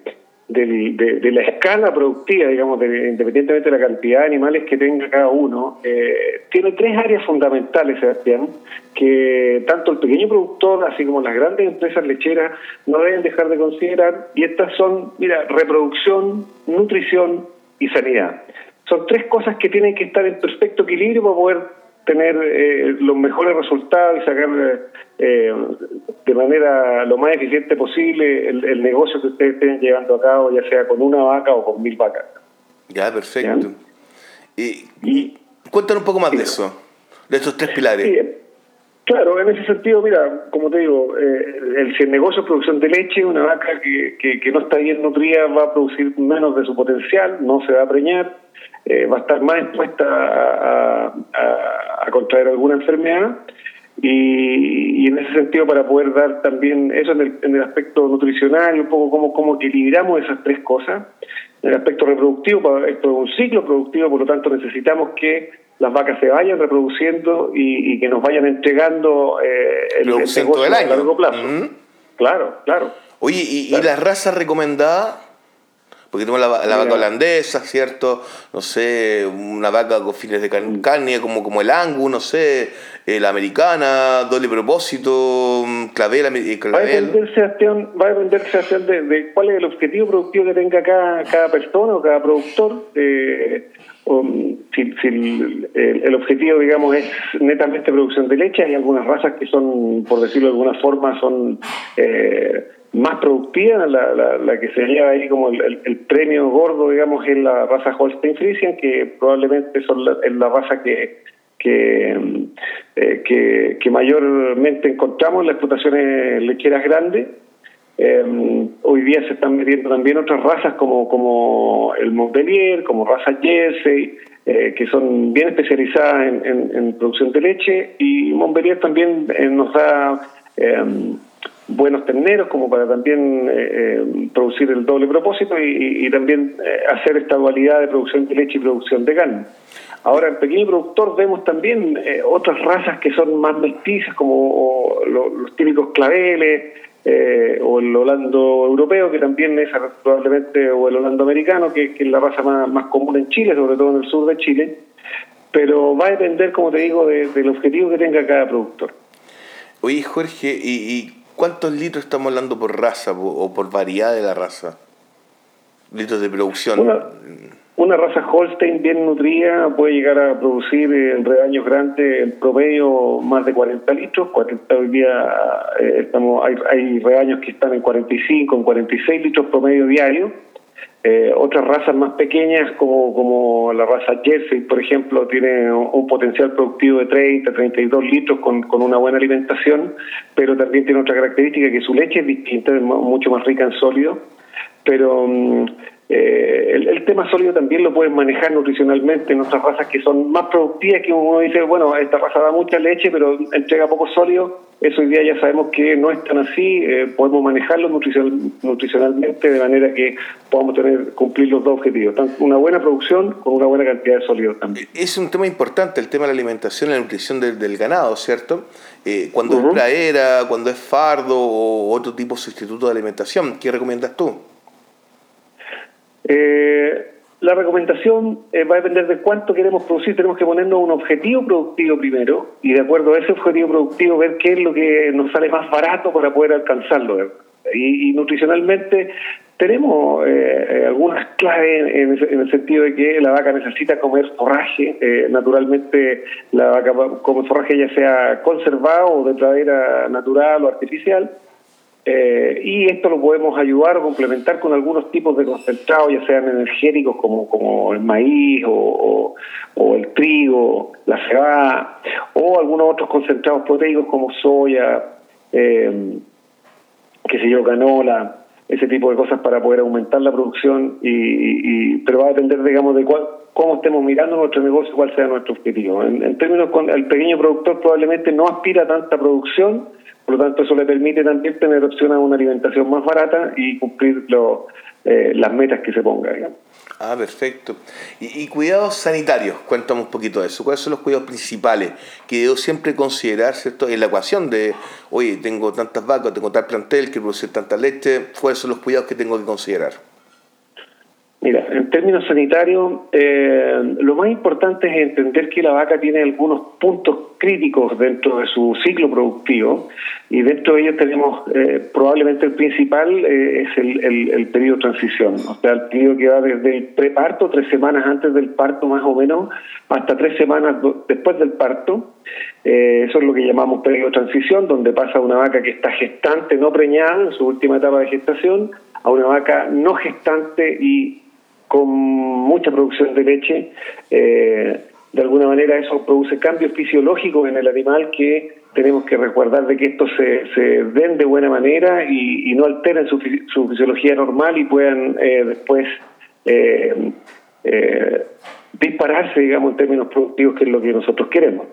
del- de, de la escala productiva, digamos, de- independientemente de la cantidad de animales que tenga cada uno, eh, tiene tres áreas fundamentales, Sebastián, que tanto el pequeño productor, así como las grandes empresas lecheras, no deben dejar de considerar, y estas son, mira, reproducción, nutrición y sanidad. Son tres cosas que tienen que estar en perfecto equilibrio para poder tener eh, los mejores resultados y sacar eh, de manera lo más eficiente posible el, el negocio que ustedes estén llevando a cabo, ya sea con una vaca o con mil vacas. Ya, perfecto. Y, cuéntanos un poco más de eso, de estos tres pilares. Sí, claro, en ese sentido, mira, como te digo, eh, el, si el negocio es producción de leche, una vaca que, que, que no está bien nutrida va a producir menos de su potencial, no se va a preñar, eh, va a estar más expuesta a, a- a contraer alguna enfermedad. Y, y en ese sentido, para poder dar también eso en el, en el aspecto nutricional, un poco cómo, cómo equilibramos esas tres cosas. En el aspecto reproductivo, para- esto es un ciclo productivo, por lo tanto necesitamos que las vacas se vayan reproduciendo y, y que nos vayan entregando eh, el, el negocio el a año. largo plazo. Ujú. Claro, claro. Oye, ¿y, y las razas recomendadas? Porque tenemos la, va- la vaca holandesa, ¿cierto? No sé, una vaca con fines de Mm. car- carne como, como el angus, no sé, eh, la americana, doble propósito, mm, clavel, ame- eh, Va a clavel. depender, Sebastián, va a depender, Sebastián, de, de cuál es el objetivo productivo que tenga cada, cada persona o cada productor. eh, o, si si el, el- el objetivo, digamos, es netamente producción de leche, hay algunas razas que son, por decirlo de alguna forma, son eh, más productivas. La, la, la que se lleva ahí como el, premio gordo, digamos, es la raza Holstein Friesian, que probablemente son la, es la raza que que, eh, que, mayormente encontramos en las explotaciones lecheras grandes. Eh, hoy día se están metiendo también otras razas como, como el Montpellier, como raza Jersey, eh, que son bien especializadas en, en- en producción de leche y Montpellier también eh, nos da eh, buenos terneros como para también eh, eh, producir el doble propósito y, también eh, hacer esta dualidad de producción de leche y producción de carne. Ahora, en pequeño productor vemos también otras razas que son más mestizas, como los típicos claveles, o el holando europeo, que también es probablemente, o el holando americano, que, es la raza más, común en Chile, sobre todo en el sur de Chile. Pero va a depender, como te digo, de- del objetivo que tenga cada productor. Oye, Jorge, ¿y, y cuántos litros estamos hablando por raza o por variedad de la raza? Litros de producción. Una, raza Holstein bien nutrida puede llegar a producir en rebaños grandes en promedio más de 40 litros. 40 hoy día eh, estamos, hay, hay rebaños que están en 45, en 46 litros promedio diario. Eh, otras razas más pequeñas, como, como la raza Jersey, por ejemplo, tiene un, potencial productivo de 30, 32 litros con, con una buena alimentación, pero también tiene otra característica que su leche es distinta, es mu- mucho más rica en sólido. Pero mm, eh, el, el tema sólido también lo pueden manejar nutricionalmente en otras razas que son más productivas, que uno dice, bueno, esta raza da mucha leche, pero entrega poco sólido. Eso hoy día ya sabemos que no es tan así, eh, podemos manejarlo nutricional- nutricionalmente de manera que podamos tener cumplir los dos objetivos, tanto una buena producción con una buena cantidad de sólidos también. Es un tema importante el tema de la alimentación y la nutrición del, del ganado, ¿cierto? Eh, cuando es pradera, cuando es fardo o otro tipo de sustituto de alimentación, ¿qué recomiendas tú? Eh, la recomendación eh, va a depender de cuánto queremos producir. Tenemos que ponernos un objetivo productivo primero y de acuerdo a ese objetivo productivo ver qué es lo que nos sale más barato para poder alcanzarlo. Y, nutricionalmente tenemos eh, eh, algunas claves en, el sentido de que la vaca necesita comer forraje. eh, naturalmente la vaca va- come forraje ya sea conservado de pradera natural o artificial. Eh, y esto lo podemos ayudar o complementar con algunos tipos de concentrados, ya sean energéticos como, como el maíz o, o- el trigo, la cebada, o algunos otros concentrados proteicos como soya, eh, qué sé yo, canola, ese tipo de cosas para poder aumentar la producción, y, y- pero va a depender, digamos, de cuál, cómo estemos mirando nuestro negocio, cuál sea nuestro objetivo. En, en términos con el pequeño productor probablemente no aspira a tanta producción, por lo tanto eso le permite también tener opción a una alimentación más barata y cumplir lo- eh, las metas que se. Digamos. Ah, perfecto. Y, y, cuidados sanitarios, cuéntame un poquito de eso. ¿Cuáles son los cuidados principales que debo siempre considerar, ¿cierto? En la ecuación de, oye, tengo tantas vacas, tengo tal plantel, quiero producir tanta leche, ¿cuáles son los cuidados que tengo que considerar? Mira, en términos sanitarios, eh, lo más importante es entender que la vaca tiene algunos puntos críticos dentro de su ciclo productivo y dentro de ellos tenemos eh, probablemente el principal eh, es el, el, periodo de transición, o sea, el periodo que va desde el preparto, tres semanas antes del parto más o menos, hasta tres semanas después del parto. eso es lo que llamamos periodo de transición, donde pasa una vaca que está gestante, no preñada en su última etapa de gestación, a una vaca no gestante y con mucha producción de leche. Eh, de alguna manera eso produce cambios fisiológicos en el animal que tenemos que resguardar de que estos se, se den de buena manera y, no alteren su, su, fisiología normal y puedan eh, después eh, dispararse, digamos, en términos productivos, que es lo que nosotros queremos.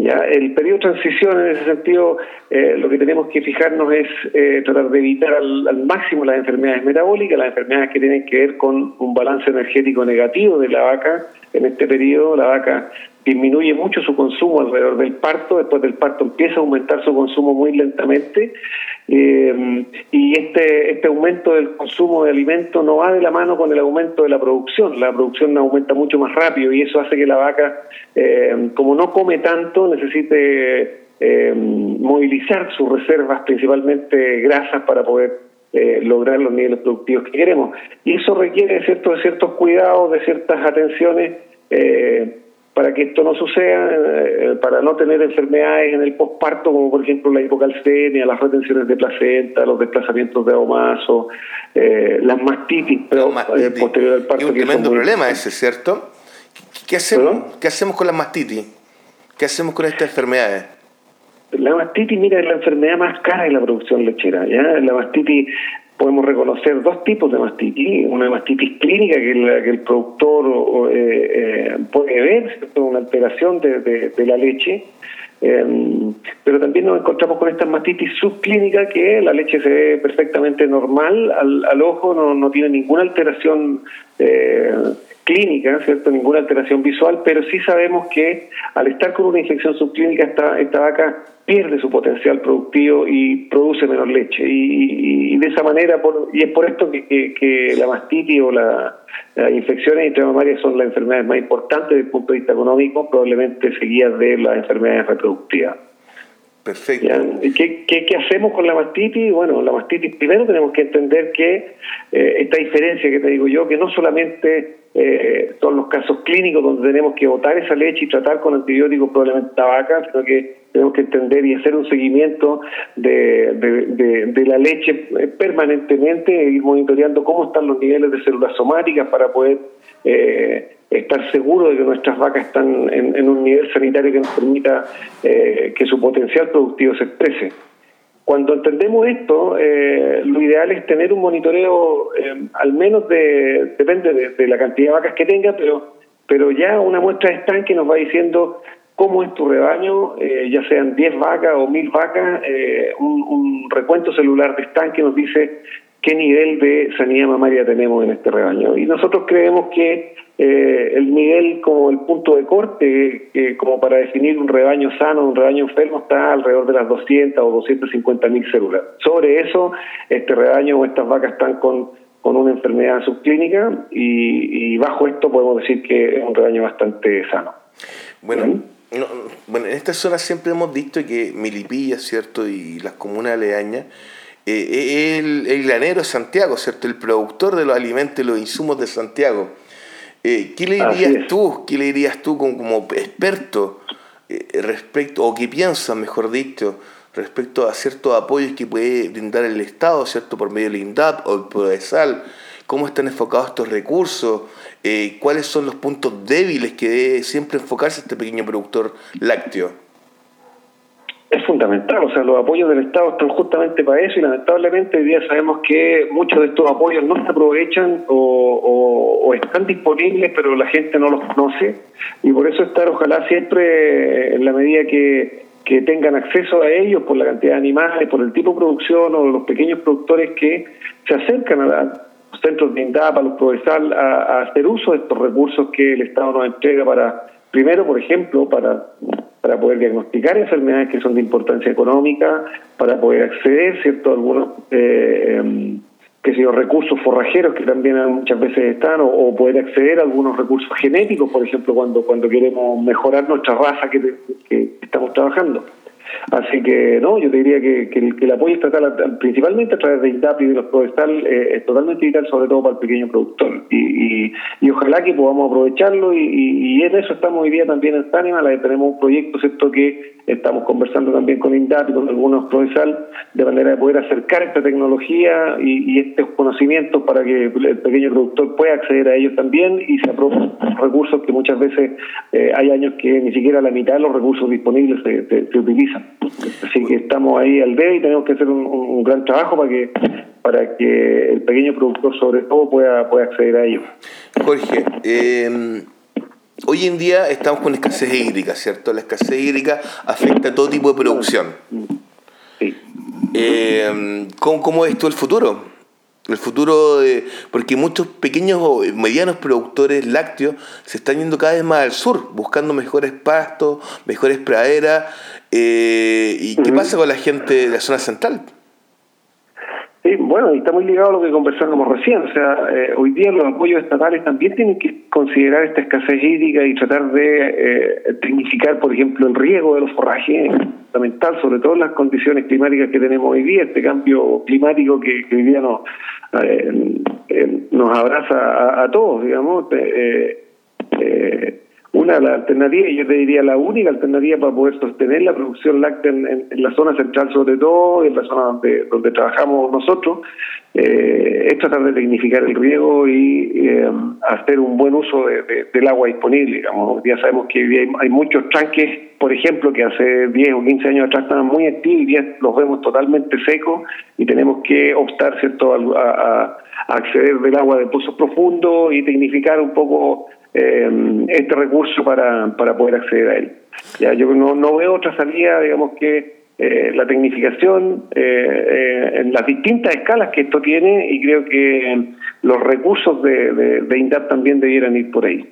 Ya, el periodo de transición, en ese sentido, eh, lo que tenemos que fijarnos es eh, tratar de evitar al, máximo las enfermedades metabólicas, las enfermedades que tienen que ver con un balance energético negativo de la vaca. En este periodo, la vaca disminuye mucho su consumo alrededor del parto, después del parto empieza a aumentar su consumo muy lentamente eh, y este, este aumento del consumo de alimentos no va de la mano con el aumento de la producción, la producción aumenta mucho más rápido y eso hace que la vaca, eh, como no come tanto, necesite eh, movilizar sus reservas, principalmente grasas, para poder lograr los niveles productivos que queremos. Y eso requiere ciertos, ciertos cuidados, de ciertas atenciones. Eh, para que esto no suceda, eh, para no tener enfermedades en el posparto, como por ejemplo la hipocalcemia, las retenciones de placenta, los desplazamientos de ahomazo, eh, las mastitis, pero eh, posterior al parto. Es un tremendo problema ese, ¿cierto? ¿Qué hacemos, ¿Qué hacemos con las mastitis? ¿Qué hacemos con estas enfermedades? La mastitis, mira, es la enfermedad más cara de la producción lechera. ¿ya? La mastitis podemos reconocer dos tipos de mastitis, una mastitis clínica que, el productor eh, eh, puede ver, una alteración de, la leche, em, pero también nos encontramos con esta mastitis subclínica que la leche se ve perfectamente normal al, ojo, no, no, tiene ninguna alteración eh, clínica, ¿cierto? Ninguna alteración visual, pero sí sabemos que al estar con una infección subclínica esta, esta vaca pierde su potencial productivo y produce menos leche. Y, de esa manera, por, y es por esto que, la mastitis o las infecciones intramamarias son las enfermedades más importantes desde el punto de vista económico, probablemente seguidas de las enfermedades reproductivas. Perfecto. ¿Qué, qué, qué hacemos con la mastitis? Bueno, la mastitis primero tenemos que entender que eh, esta diferencia que te digo yo, que no solamente eh, son los casos clínicos donde tenemos que botar esa leche y tratar con antibióticos probablemente la vaca, sino que tenemos que entender y hacer un seguimiento de, de, la leche eh, permanentemente, ir monitoreando cómo están los niveles de células somáticas para poder eh, estar seguro de que nuestras vacas están en, un nivel sanitario que nos permita eh, que su potencial productivo se exprese. Cuando entendemos esto, eh, lo ideal es tener un monitoreo, eh, al menos de, depende de, la cantidad de vacas que tenga, pero, pero ya una muestra de estanque nos va diciendo cómo es tu rebaño, ya sean 10 vacas o 1000 vacas, un, un, recuento celular de estanque nos dice qué nivel de sanidad mamaria tenemos en este rebaño. Y nosotros creemos que eh, el nivel como el punto de corte, eh, como para definir un rebaño sano, un rebaño enfermo, está alrededor de las 200 o 250 mil células. Sobre eso, este rebaño o estas vacas están con, con una enfermedad subclínica y, y bajo esto podemos decir que es un rebaño bastante sano. Bueno, bueno, en esta zona siempre hemos dicho que Milipilla, ¿cierto? Y las comunas aledañas, eh, el, el granero Santiago, ¿cierto? El productor de los alimentos y los insumos de Santiago. Eh, ¿Qué le dirías tú, qué le dirías tú como, experto eh, respecto, o qué piensas, mejor dicho, respecto a ciertos apoyos que puede brindar el Estado, ¿cierto? Por medio del INDAP o el PRODESAL, cómo están enfocados estos recursos, eh, cuáles son los puntos débiles que debe siempre enfocarse este pequeño productor lácteo es fundamental, o sea, los apoyos del Estado están justamente para eso y lamentablemente hoy día sabemos que muchos de estos apoyos no se aprovechan o, están disponibles, pero la gente no los conoce y por eso estar ojalá siempre en la medida que, que tengan acceso a ellos por la cantidad de animales, por el tipo de producción o los pequeños productores que se acercan a, centros de INDAP, a los Provesal, a hacer uso de estos recursos que el Estado nos entrega para, primero, por ejemplo, para, para poder diagnosticar enfermedades que son de importancia económica, para poder acceder, ¿cierto?, a algunos... Eh, em, recursos forrajeros que también muchas veces están, o, poder acceder a algunos recursos genéticos, por ejemplo, cuando, cuando queremos mejorar nuestra raza que estamos trabajando. Así que, no, yo te diría que, que, el, apoyo estatal, principalmente a través de INDAP y de los Prodestal, eh, es totalmente vital, sobre todo para el pequeño productor. Y, y, ojalá que podamos aprovecharlo, y, y, en eso estamos hoy día también en Tánima, tenemos un proyecto, ¿cierto?, que estamos conversando también con INDAP y con algunos Prodestal, de manera de poder acercar esta tecnología y, estos conocimientos para que el pequeño productor pueda acceder a ellos también y se apropien recursos que muchas veces eh, hay años que ni siquiera la mitad de los recursos disponibles se utilizan. Así que estamos ahí al día y tenemos que hacer un, gran trabajo para que para que el pequeño productor sobre todo pueda, pueda acceder a ello. Jorge, eh, hoy en día estamos con escasez hídrica, ¿cierto? La escasez hídrica afecta a todo tipo de producción. Sí. Eh, ¿cómo, ¿Cómo ves tú el futuro? El futuro, de, porque muchos pequeños o medianos productores lácteos se están yendo cada vez más al sur, buscando mejores pastos, mejores praderas. Eh, ¿Y qué pasa con la gente de la zona central? Sí, bueno, y está muy ligado a lo que conversábamos recién. O sea, eh, hoy día los apoyos estatales también tienen que considerar esta escasez hídrica y tratar de eh, por ejemplo, el riego de los forrajes, fundamental, sobre todo en las condiciones climáticas que tenemos hoy día, este cambio climático que, hoy día nos, eh, nos abraza a, todos, digamos. Eh, eh, una la alternativa, y yo te diría la única alternativa para poder sostener la producción láctea en, la zona central sobre todo, en la zona donde, donde trabajamos nosotros, eh, es tratar de tecnificar el riego y eh, hacer un buen uso del agua disponible. Digamos. Ya sabemos que hay, muchos tranques, por ejemplo, que hace 10 o 15 años atrás estaban muy activos y ya los vemos totalmente secos y tenemos que optar cierto a, a acceder del agua de pozos profundos y tecnificar un poco eh, este recurso para, para poder acceder a él. Ya, yo no, no veo otra salida, digamos que eh, la tecnificación eh, en las distintas escalas que esto tiene y creo que los recursos de, de, INDAP también debieran ir por ahí.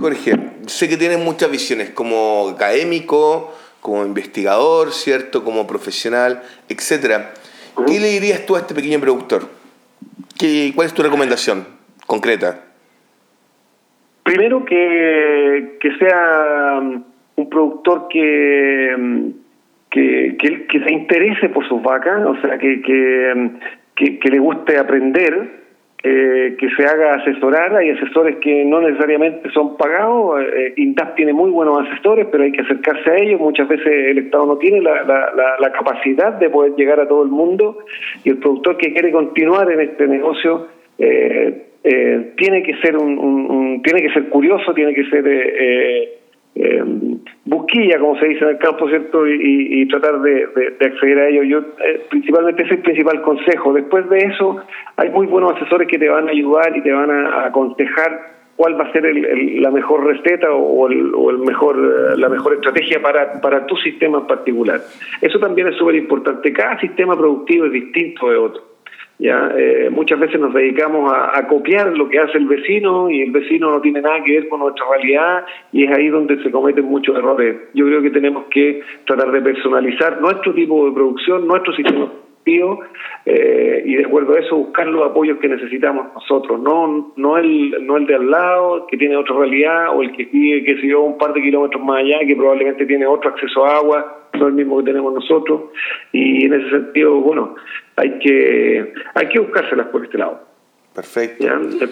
Jorge, sé que tienes muchas visiones como académico, como investigador, ¿cierto? Como profesional, etcétera. ¿Qué le dirías tú a este pequeño productor? ¿Qué, ¿Cuál es tu recomendación concreta? Primero que, que sea um, un productor que, um, que, que, se interese por sus vacas, o sea, que, que, um, que, le guste aprender, eh, que se haga asesorar. Hay asesores que no necesariamente son pagados. Eh, INDAP tiene muy buenos asesores, pero hay que acercarse a ellos. Muchas veces el Estado no tiene la, la, la, capacidad de poder llegar a todo el mundo y el productor que quiere continuar en este negocio eh, eh, tiene que ser un, tiene que ser curioso, tiene que ser eh, eh, busquilla, como se dice en el campo, ¿cierto? Y, tratar de, acceder a ello. Yo, principalmente ese es el principal consejo. Después de eso, hay muy buenos asesores que te van a ayudar y te van a, aconsejar cuál va a ser la mejor receta o, el, o el, mejor la mejor estrategia para, para tu sistema en particular. Eso también es súper importante. Cada sistema productivo es distinto de otro. Ya, eh, muchas veces nos dedicamos a, copiar lo que hace el vecino y el vecino no tiene nada que ver con nuestra realidad y es ahí donde se cometen muchos errores. Yo creo que tenemos que tratar de personalizar nuestro tipo de producción, nuestro sistema eh, y de acuerdo a eso buscar los apoyos que necesitamos nosotros, no no el no el de al lado que tiene otra realidad o el que vive que se un par de kilómetros más allá que probablemente tiene otro acceso a agua no el mismo que tenemos nosotros y en ese sentido bueno hay que hay que buscárselas por este lado. Perfecto. El,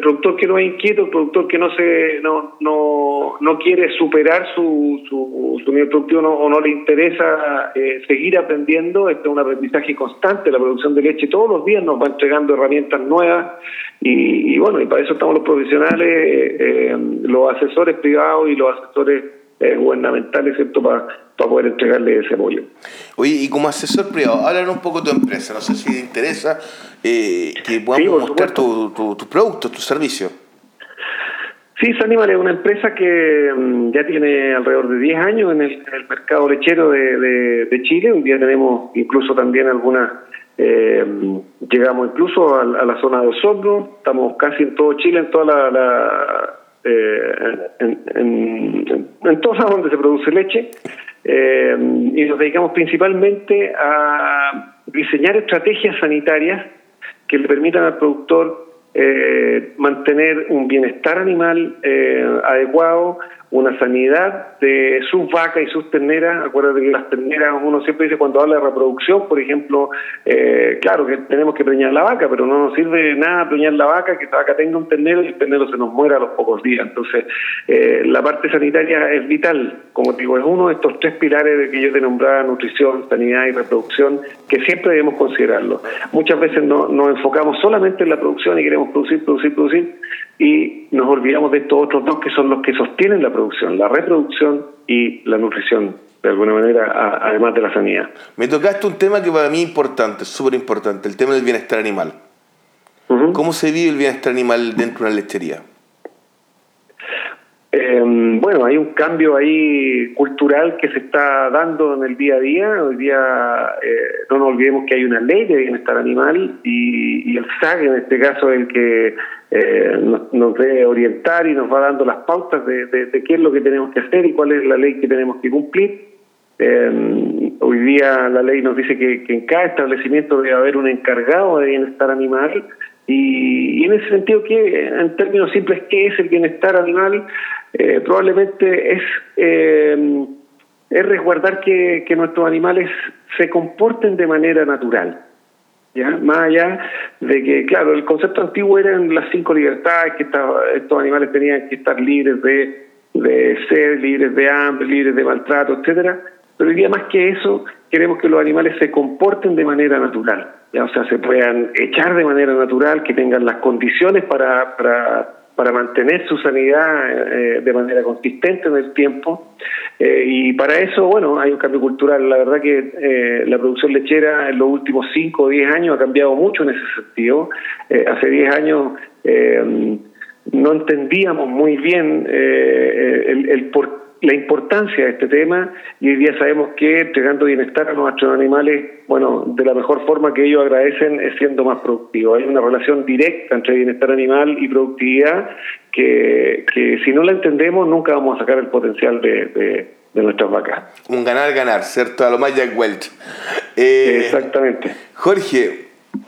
productor que no es inquieto, el productor que no se no no, no quiere superar su, su, su nivel productivo o no le interesa eh, seguir aprendiendo, este es un aprendizaje constante, la producción de leche todos los días nos va entregando herramientas nuevas y, bueno, y para eso estamos los profesionales, eh, eh, los asesores privados y los asesores gubernamentales, ¿cierto? Para para poder entregarle ese apoyo. Oye, y como asesor privado, háblanos un poco de tu empresa, no sé si te interesa eh, que podamos mostrar tus tu, tu productos, tus servicios. Sí, Sanimal es una empresa que mm, ya tiene alrededor de 10 años en el, mercado lechero de, de, Chile. Hoy día tenemos incluso también algunas Eh, llegamos incluso a, a, la zona de Osorno, estamos casi en todo Chile, en toda la, la eh, en, en, en, todos lados donde se produce leche eh, y nos dedicamos principalmente a diseñar estrategias sanitarias que le permitan al productor eh, mantener un bienestar animal eh, adecuado, una sanidad de sus vacas y sus terneras. Acuérdate que las terneras, uno siempre dice cuando habla de reproducción, por ejemplo, eh, claro que tenemos que preñar la vaca, pero no nos sirve de nada preñar la vaca, que la vaca tenga un ternero y el ternero se nos muera a los pocos días. Entonces, eh, la parte sanitaria es vital, como digo, es uno de estos tres pilares de que yo te nombraba, nutrición, sanidad y reproducción, que siempre debemos considerarlo. Muchas veces no, nos enfocamos solamente en la producción y queremos producir, producir, producir, y nos olvidamos de estos otros dos que son los que sostienen la producción, la reproducción y la nutrición, de alguna manera, a, además de la sanidad. Me tocaste un tema que para mí es importante, súper importante, el tema del bienestar animal. Uh -huh. ¿Cómo se vive el bienestar animal dentro de una lechería? Eh, bueno, hay un cambio ahí cultural que se está dando en el día a día. Hoy día eh, no nos olvidemos que hay una ley de bienestar animal y, el SAG en este caso es el que eh, nos, nos, debe orientar y nos va dando las pautas de, qué es lo que tenemos que hacer y cuál es la ley que tenemos que cumplir. Eh, hoy día la ley nos dice que, en cada establecimiento debe haber un encargado de bienestar animal y, en ese sentido, que en términos simples, ¿qué es el bienestar animal? Eh, probablemente es, eh, es resguardar que, nuestros animales se comporten de manera natural. ¿Ya? Más allá de que, claro, el concepto antiguo eran las cinco libertades, que estaba, estos animales tenían que estar libres de, de sed, libres de hambre, libres de maltrato, etcétera. Pero hoy día más que eso, queremos que los animales se comporten de manera natural, ¿ya? o sea, se puedan echar de manera natural, que tengan las condiciones para, para para mantener su sanidad eh, de manera consistente en el tiempo. Eh, y para eso, bueno, hay un cambio cultural. La verdad que eh, la producción lechera en los últimos 5 o 10 años ha cambiado mucho en ese sentido. hace 10 años no entendíamos muy bien el, el por la importancia de este tema y hoy día sabemos que entregando bienestar a nuestros animales, bueno, de la mejor forma que ellos agradecen es siendo más productivos. Hay una relación directa entre bienestar animal y productividad que, que si no la entendemos nunca vamos a sacar el potencial de, de, de nuestras vacas. Un ganar-ganar, ¿cierto? A lo más Jack Welch. Eh, Exactamente. Jorge,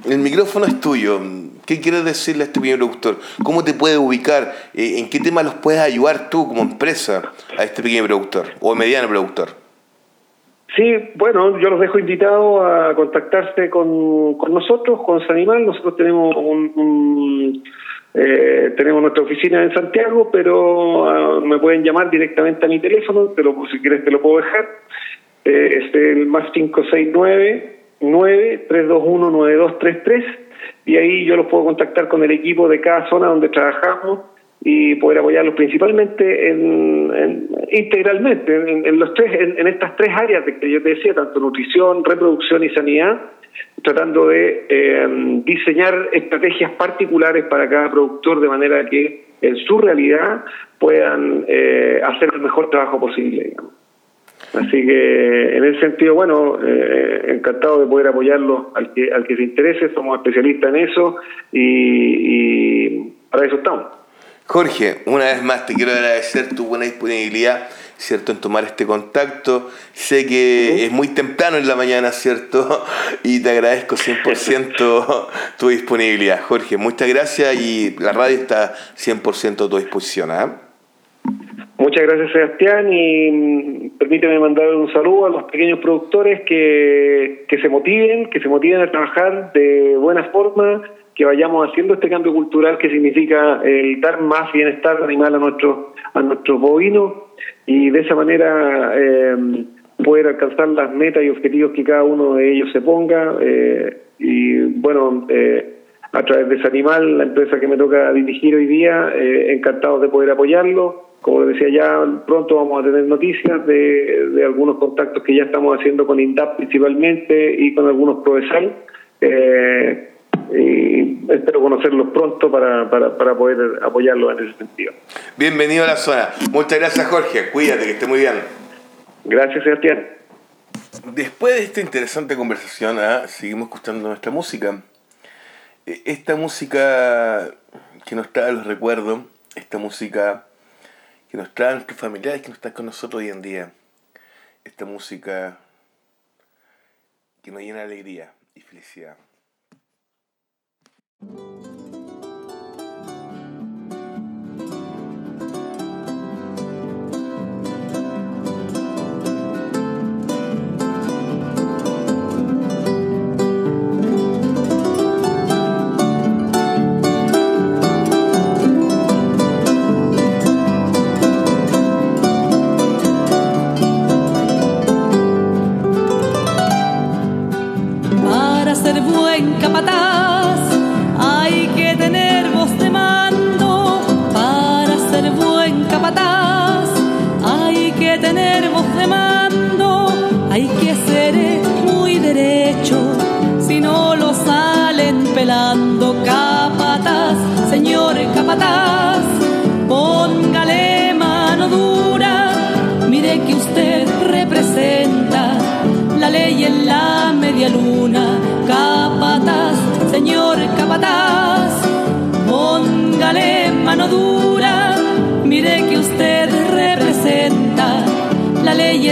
el micrófono es tuyo. ¿Qué quieres decirle a este pequeño productor? ¿Cómo te puede ubicar? Eh, ¿En qué tema los puedes ayudar tú como empresa a este pequeño productor o mediano productor? Sí, bueno, yo los dejo invitados a contactarse con, con nosotros, con Sanimal. Nosotros tenemos un, eh, tenemos nuestra oficina en Santiago, pero uh, me pueden llamar directamente a mi teléfono, pero si quieres te lo puedo dejar. Eh, es el más 569 9 321 9233 y ahí yo los puedo contactar con el equipo de cada zona donde trabajamos y poder apoyarlos principalmente en, en integralmente en, en, los tres en, en, estas tres áreas de que yo te decía tanto nutrición reproducción y sanidad tratando de eh, diseñar estrategias particulares para cada productor de manera que en su realidad puedan eh, hacer el mejor trabajo posible digamos. Así que en ese sentido, bueno, eh, encantado de poder apoyarlo al que, al que se interese, somos especialistas en eso y, y para eso estamos. Jorge, una vez más te quiero agradecer tu buena disponibilidad, ¿cierto?, en tomar este contacto. Sé que es muy temprano en la mañana, ¿cierto? Y te agradezco 100% tu disponibilidad. Jorge, muchas gracias y la radio está 100% a tu disposición. ¿eh? Muchas gracias, Sebastián, y permíteme mandar un saludo a los pequeños productores que, que se motiven, que se motiven a trabajar de buena forma, que vayamos haciendo este cambio cultural que significa el dar más bienestar animal a nuestros a nuestros bovinos y de esa manera eh, poder alcanzar las metas y objetivos que cada uno de ellos se ponga eh, y bueno eh, a través de ese animal la empresa que me toca dirigir hoy día eh, encantado de poder apoyarlo como les decía, ya pronto vamos a tener noticias de, de algunos contactos que ya estamos haciendo con INDAP principalmente y con algunos PROESAL. Eh, y espero conocerlos pronto para, para, para poder apoyarlos en ese sentido. Bienvenido a la zona. Muchas gracias, Jorge. Cuídate, que esté muy bien. Gracias, Sebastián. Después de esta interesante conversación, ¿ah? seguimos escuchando nuestra música. E, esta música que nos trae los recuerdos, esta música que nos traen nuestros familiares que no están con nosotros hoy en día. Esta música que nos llena de alegría y felicidad. que matar.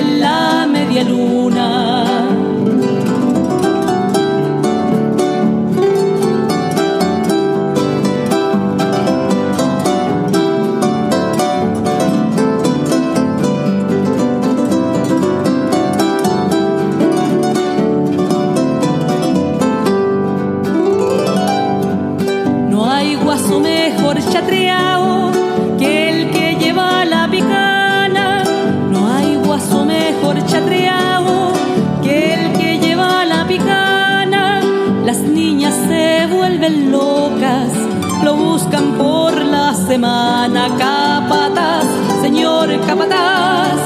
en la media luna. semana, capataz, señor capataz,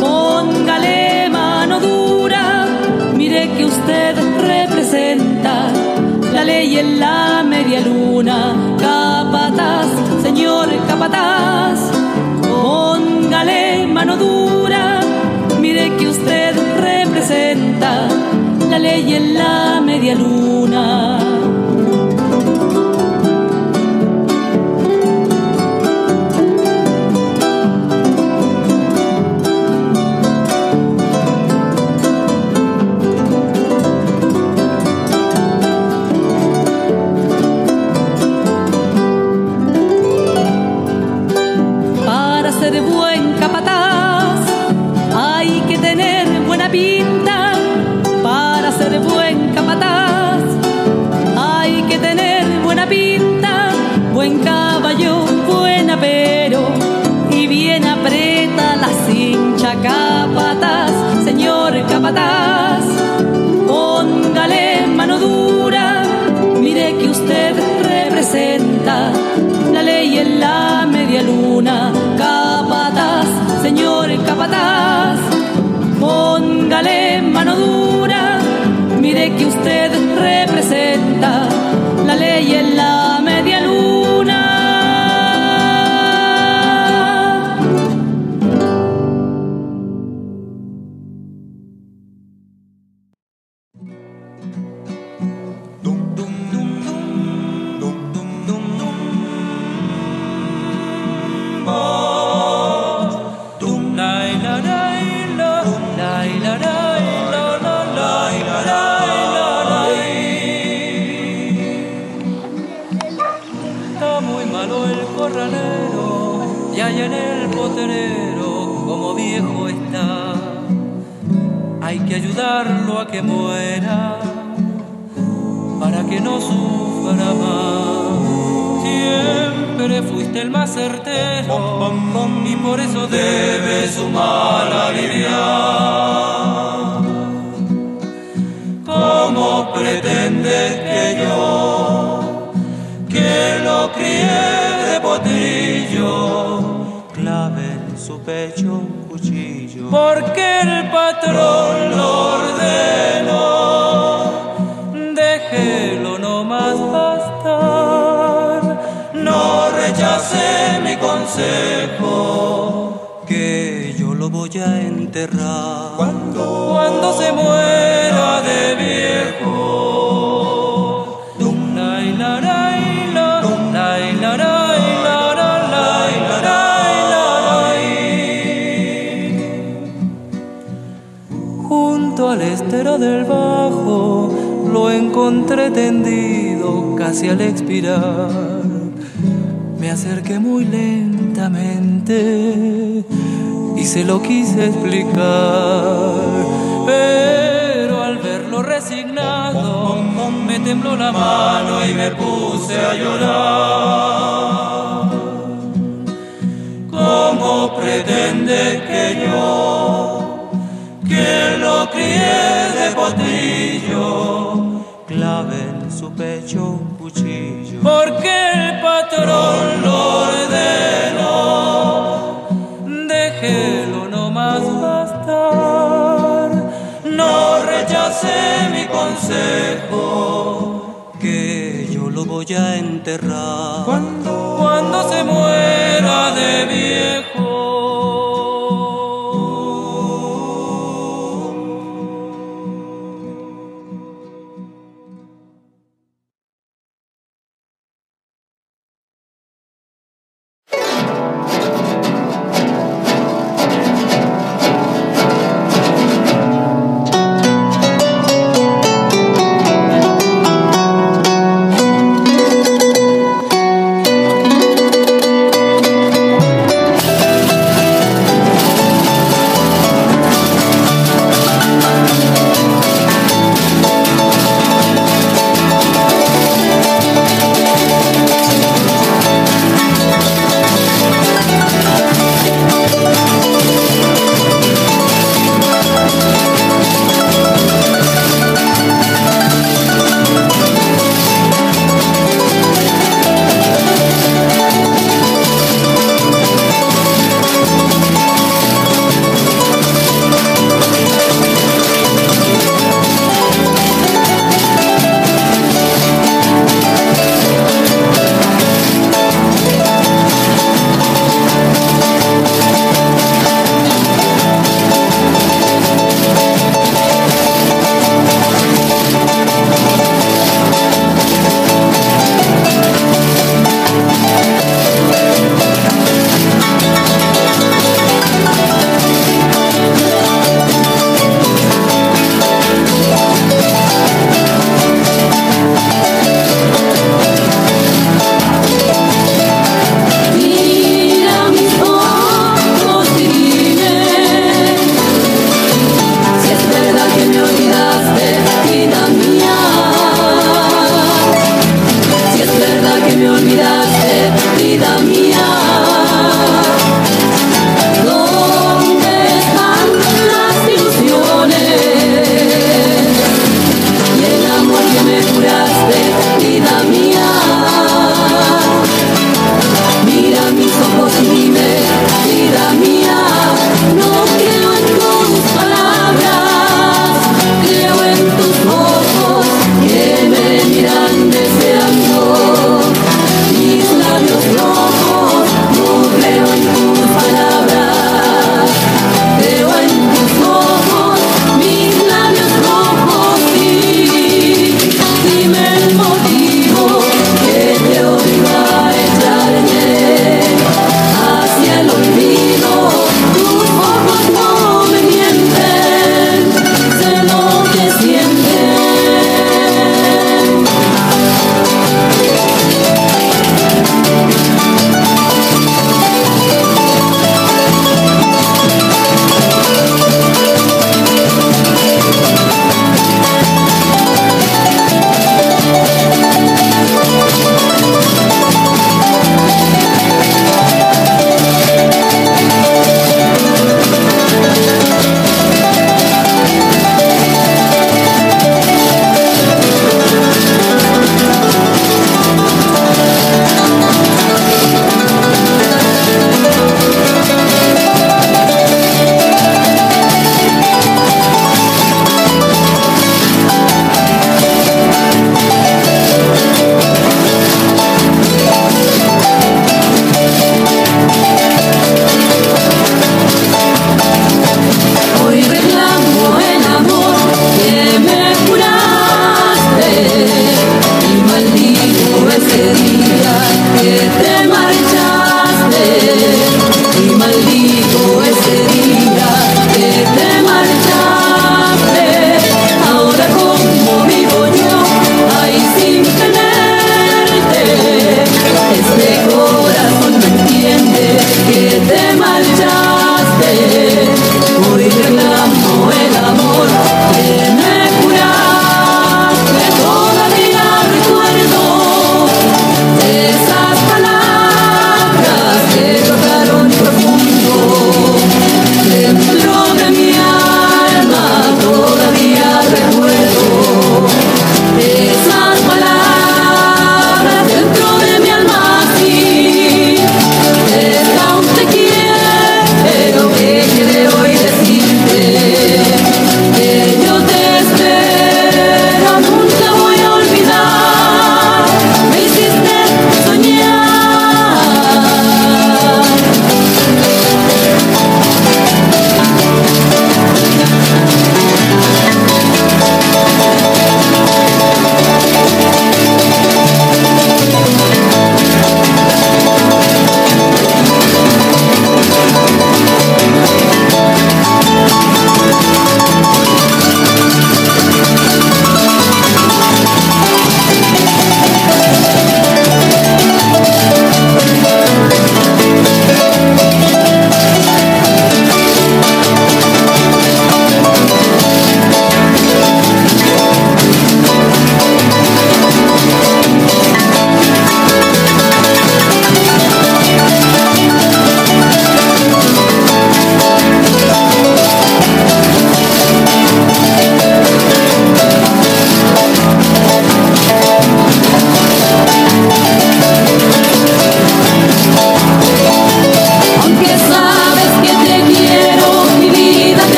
póngale mano dura, mire que usted representa la ley en la media luna, capataz, señor capataz, póngale mano dura, mire que usted representa la ley en la media luna. Capataz, señor capataz, póngale mano dura, mire que usted representa la ley en la media luna. Capataz, señor capataz, póngale mano dura, mire que usted representa la ley en la media luna.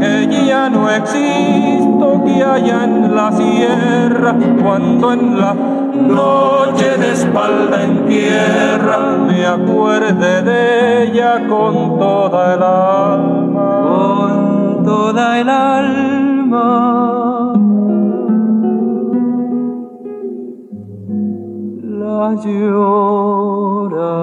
Que ya no existo, que haya en la sierra, cuando en la noche de espalda en tierra me acuerde de ella con toda el alma, con toda el alma. La lloraré.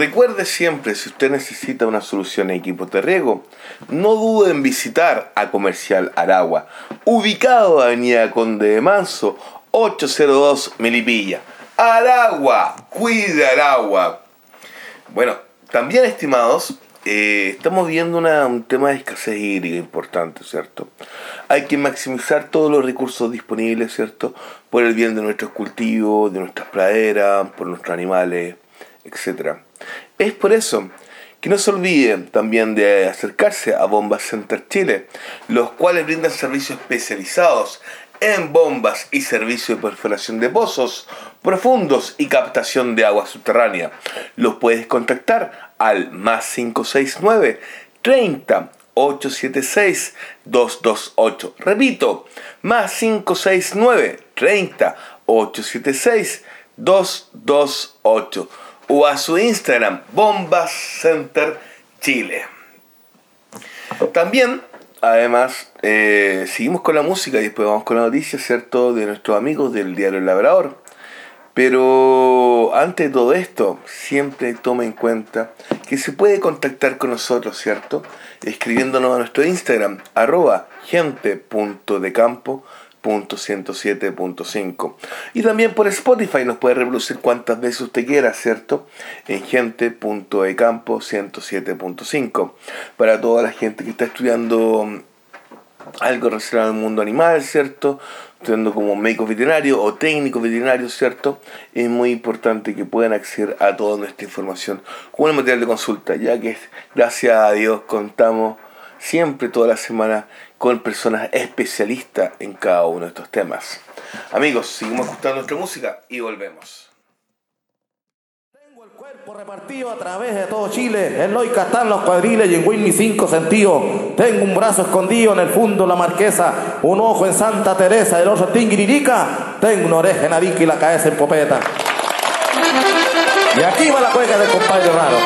Recuerde siempre, si usted necesita una solución a equipos de riego, no dude en visitar a Comercial Aragua, ubicado en Avenida Conde de Manso, 802 Melipilla. Aragua, cuida Aragua. Bueno, también estimados, eh, estamos viendo un tema de escasez hídrica importante, ¿cierto? Hay que maximizar todos los recursos disponibles, ¿cierto? Por el bien de nuestros cultivos, de nuestras praderas, por nuestros animales, etcétera. Es por eso que no se olviden también de acercarse a Bombas Center Chile, los cuales brindan servicios especializados en bombas y servicios de perforación de pozos profundos y captación de agua subterránea. Los puedes contactar al más 569 30 876 228. Repito, más 569 30 876 228 o a su Instagram, Bombas Center Chile. También, además, eh, seguimos con la música y después vamos con la noticia, ¿cierto?, de nuestros amigos del Diario El Labrador. Pero antes de todo esto, siempre tome en cuenta que se puede contactar con nosotros, ¿cierto? Escribiéndonos a nuestro Instagram, arroba gente.decampo .107.5 y también por Spotify nos puede reproducir cuantas veces usted quiera, ¿cierto? En gente.ecampo 107.5 para toda la gente que está estudiando algo relacionado al mundo animal, ¿cierto? Estudiando como médico veterinario o técnico veterinario, ¿cierto? Es muy importante que puedan acceder a toda nuestra información con el material de consulta, ya que gracias a Dios contamos siempre toda la semana con personas especialistas en cada uno de estos temas. Amigos, seguimos escuchando nuestra música y volvemos. Tengo el cuerpo repartido a través de todo Chile. En Loica están los cuadriles y en Win mis cinco sentidos. Tengo un brazo escondido en el fondo la marquesa, un ojo en Santa Teresa, el otro en Tinguiririca. Tengo una oreja en Arica y la cabeza en Popeta. Y aquí va la cueca del compadre raro.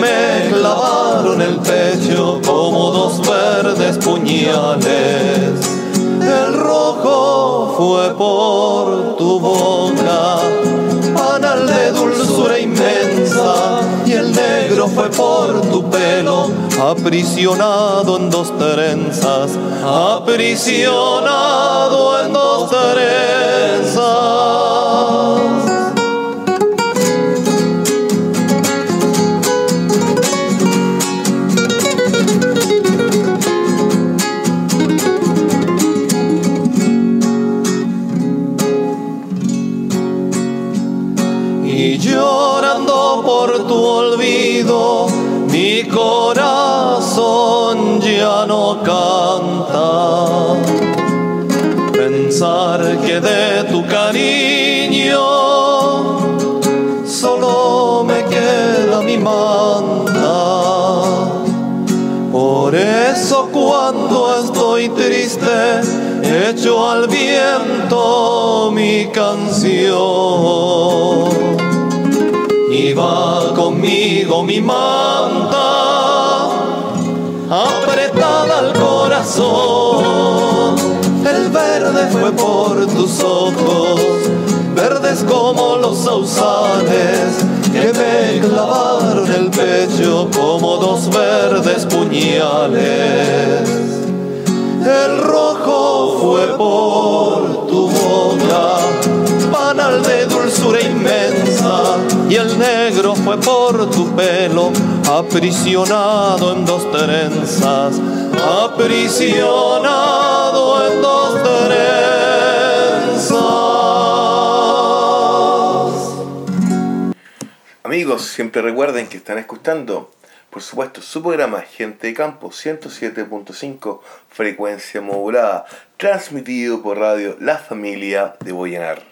Me clavaron el pecho como dos verdes puñales. El rojo fue por tu boca, panal de dulzura inmensa, y el negro fue por tu pelo, aprisionado en dos trenzas, aprisionado en dos trenzas. Olvido, mi corazón ya no canta. Pensar que de tu cariño solo me queda mi manta. Por eso cuando estoy triste, echo al viento mi canción. Y va mi manta, apretada al corazón. El verde fue por tus ojos, verdes como los sausales que me clavaron el pecho como dos verdes puñales. El rojo fue por tu boca, panal de dulzura inmensa, y el negro fue por tu pelo, aprisionado en dos trenzas, aprisionado en dos trenzas. Amigos, siempre recuerden que están escuchando, por supuesto, su programa Gente de Campo 107.5 frecuencia modulada, transmitido por radio La Familia de Boyanar.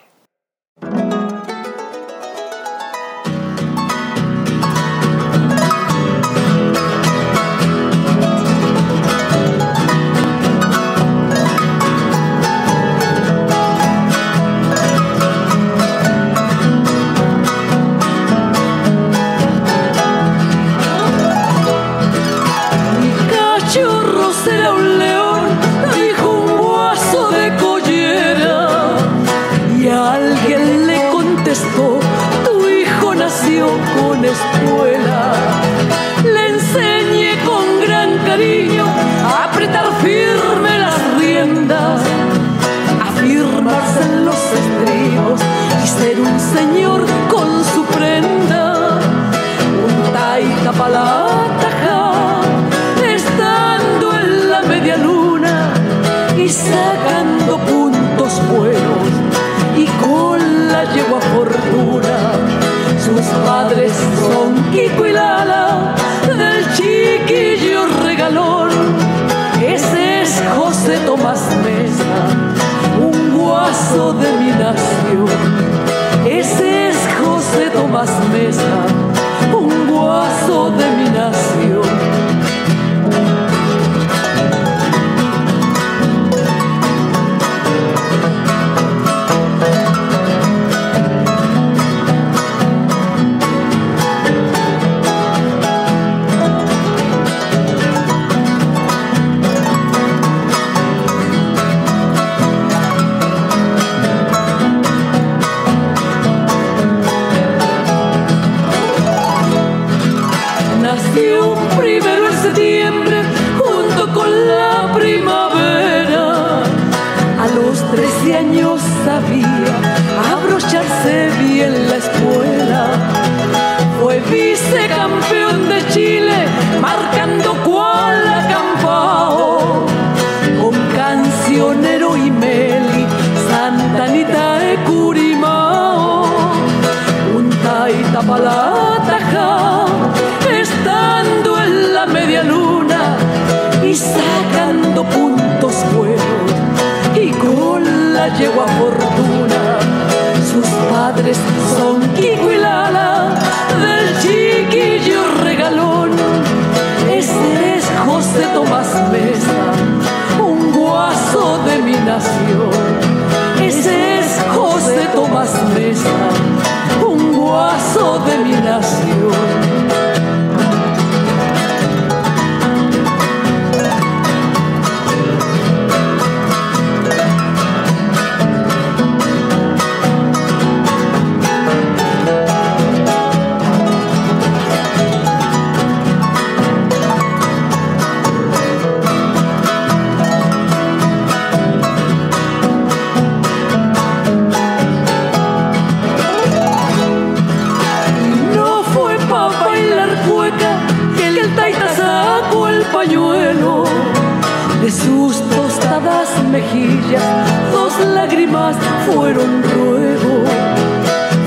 Fueron ruego.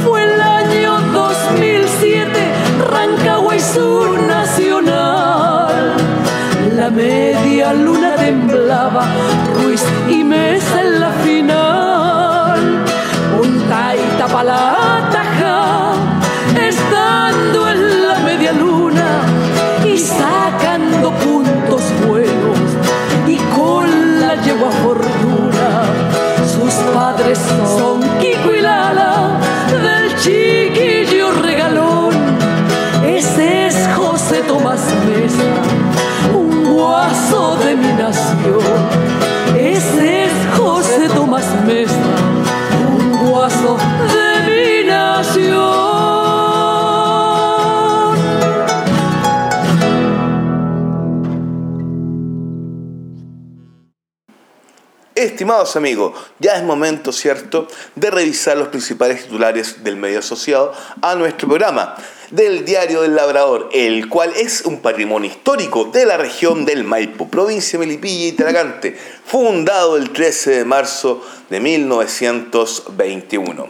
Fue el año 2007, Rancagua y nacional. La media luna temblaba, Ruiz y Mesa en la Estimados amigos, ya es momento, ¿cierto?, de revisar los principales titulares del medio asociado a nuestro programa, del Diario del Labrador, el cual es un patrimonio histórico de la región del Maipo, provincia de Melipilla y Talagante, fundado el 13 de marzo de 1921.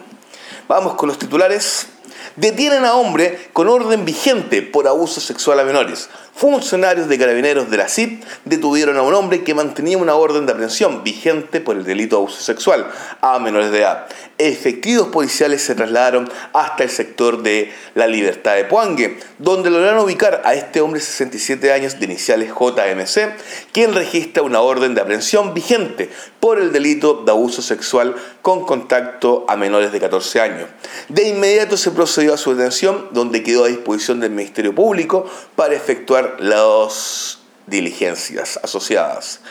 Vamos con los titulares. Detienen a hombre con orden vigente por abuso sexual a menores. Funcionarios de carabineros de la CIP detuvieron a un hombre que mantenía una orden de aprehensión vigente por el delito de abuso sexual a menores de edad. Efectivos policiales se trasladaron hasta el sector de la Libertad de Puangue, donde lograron ubicar a este hombre de 67 años de iniciales JMC, quien registra una orden de aprehensión vigente por el delito de abuso sexual con contacto a menores de 14 años. De inmediato se procedió a su detención, donde quedó a disposición del Ministerio Público para efectuar las diligencias asociadas.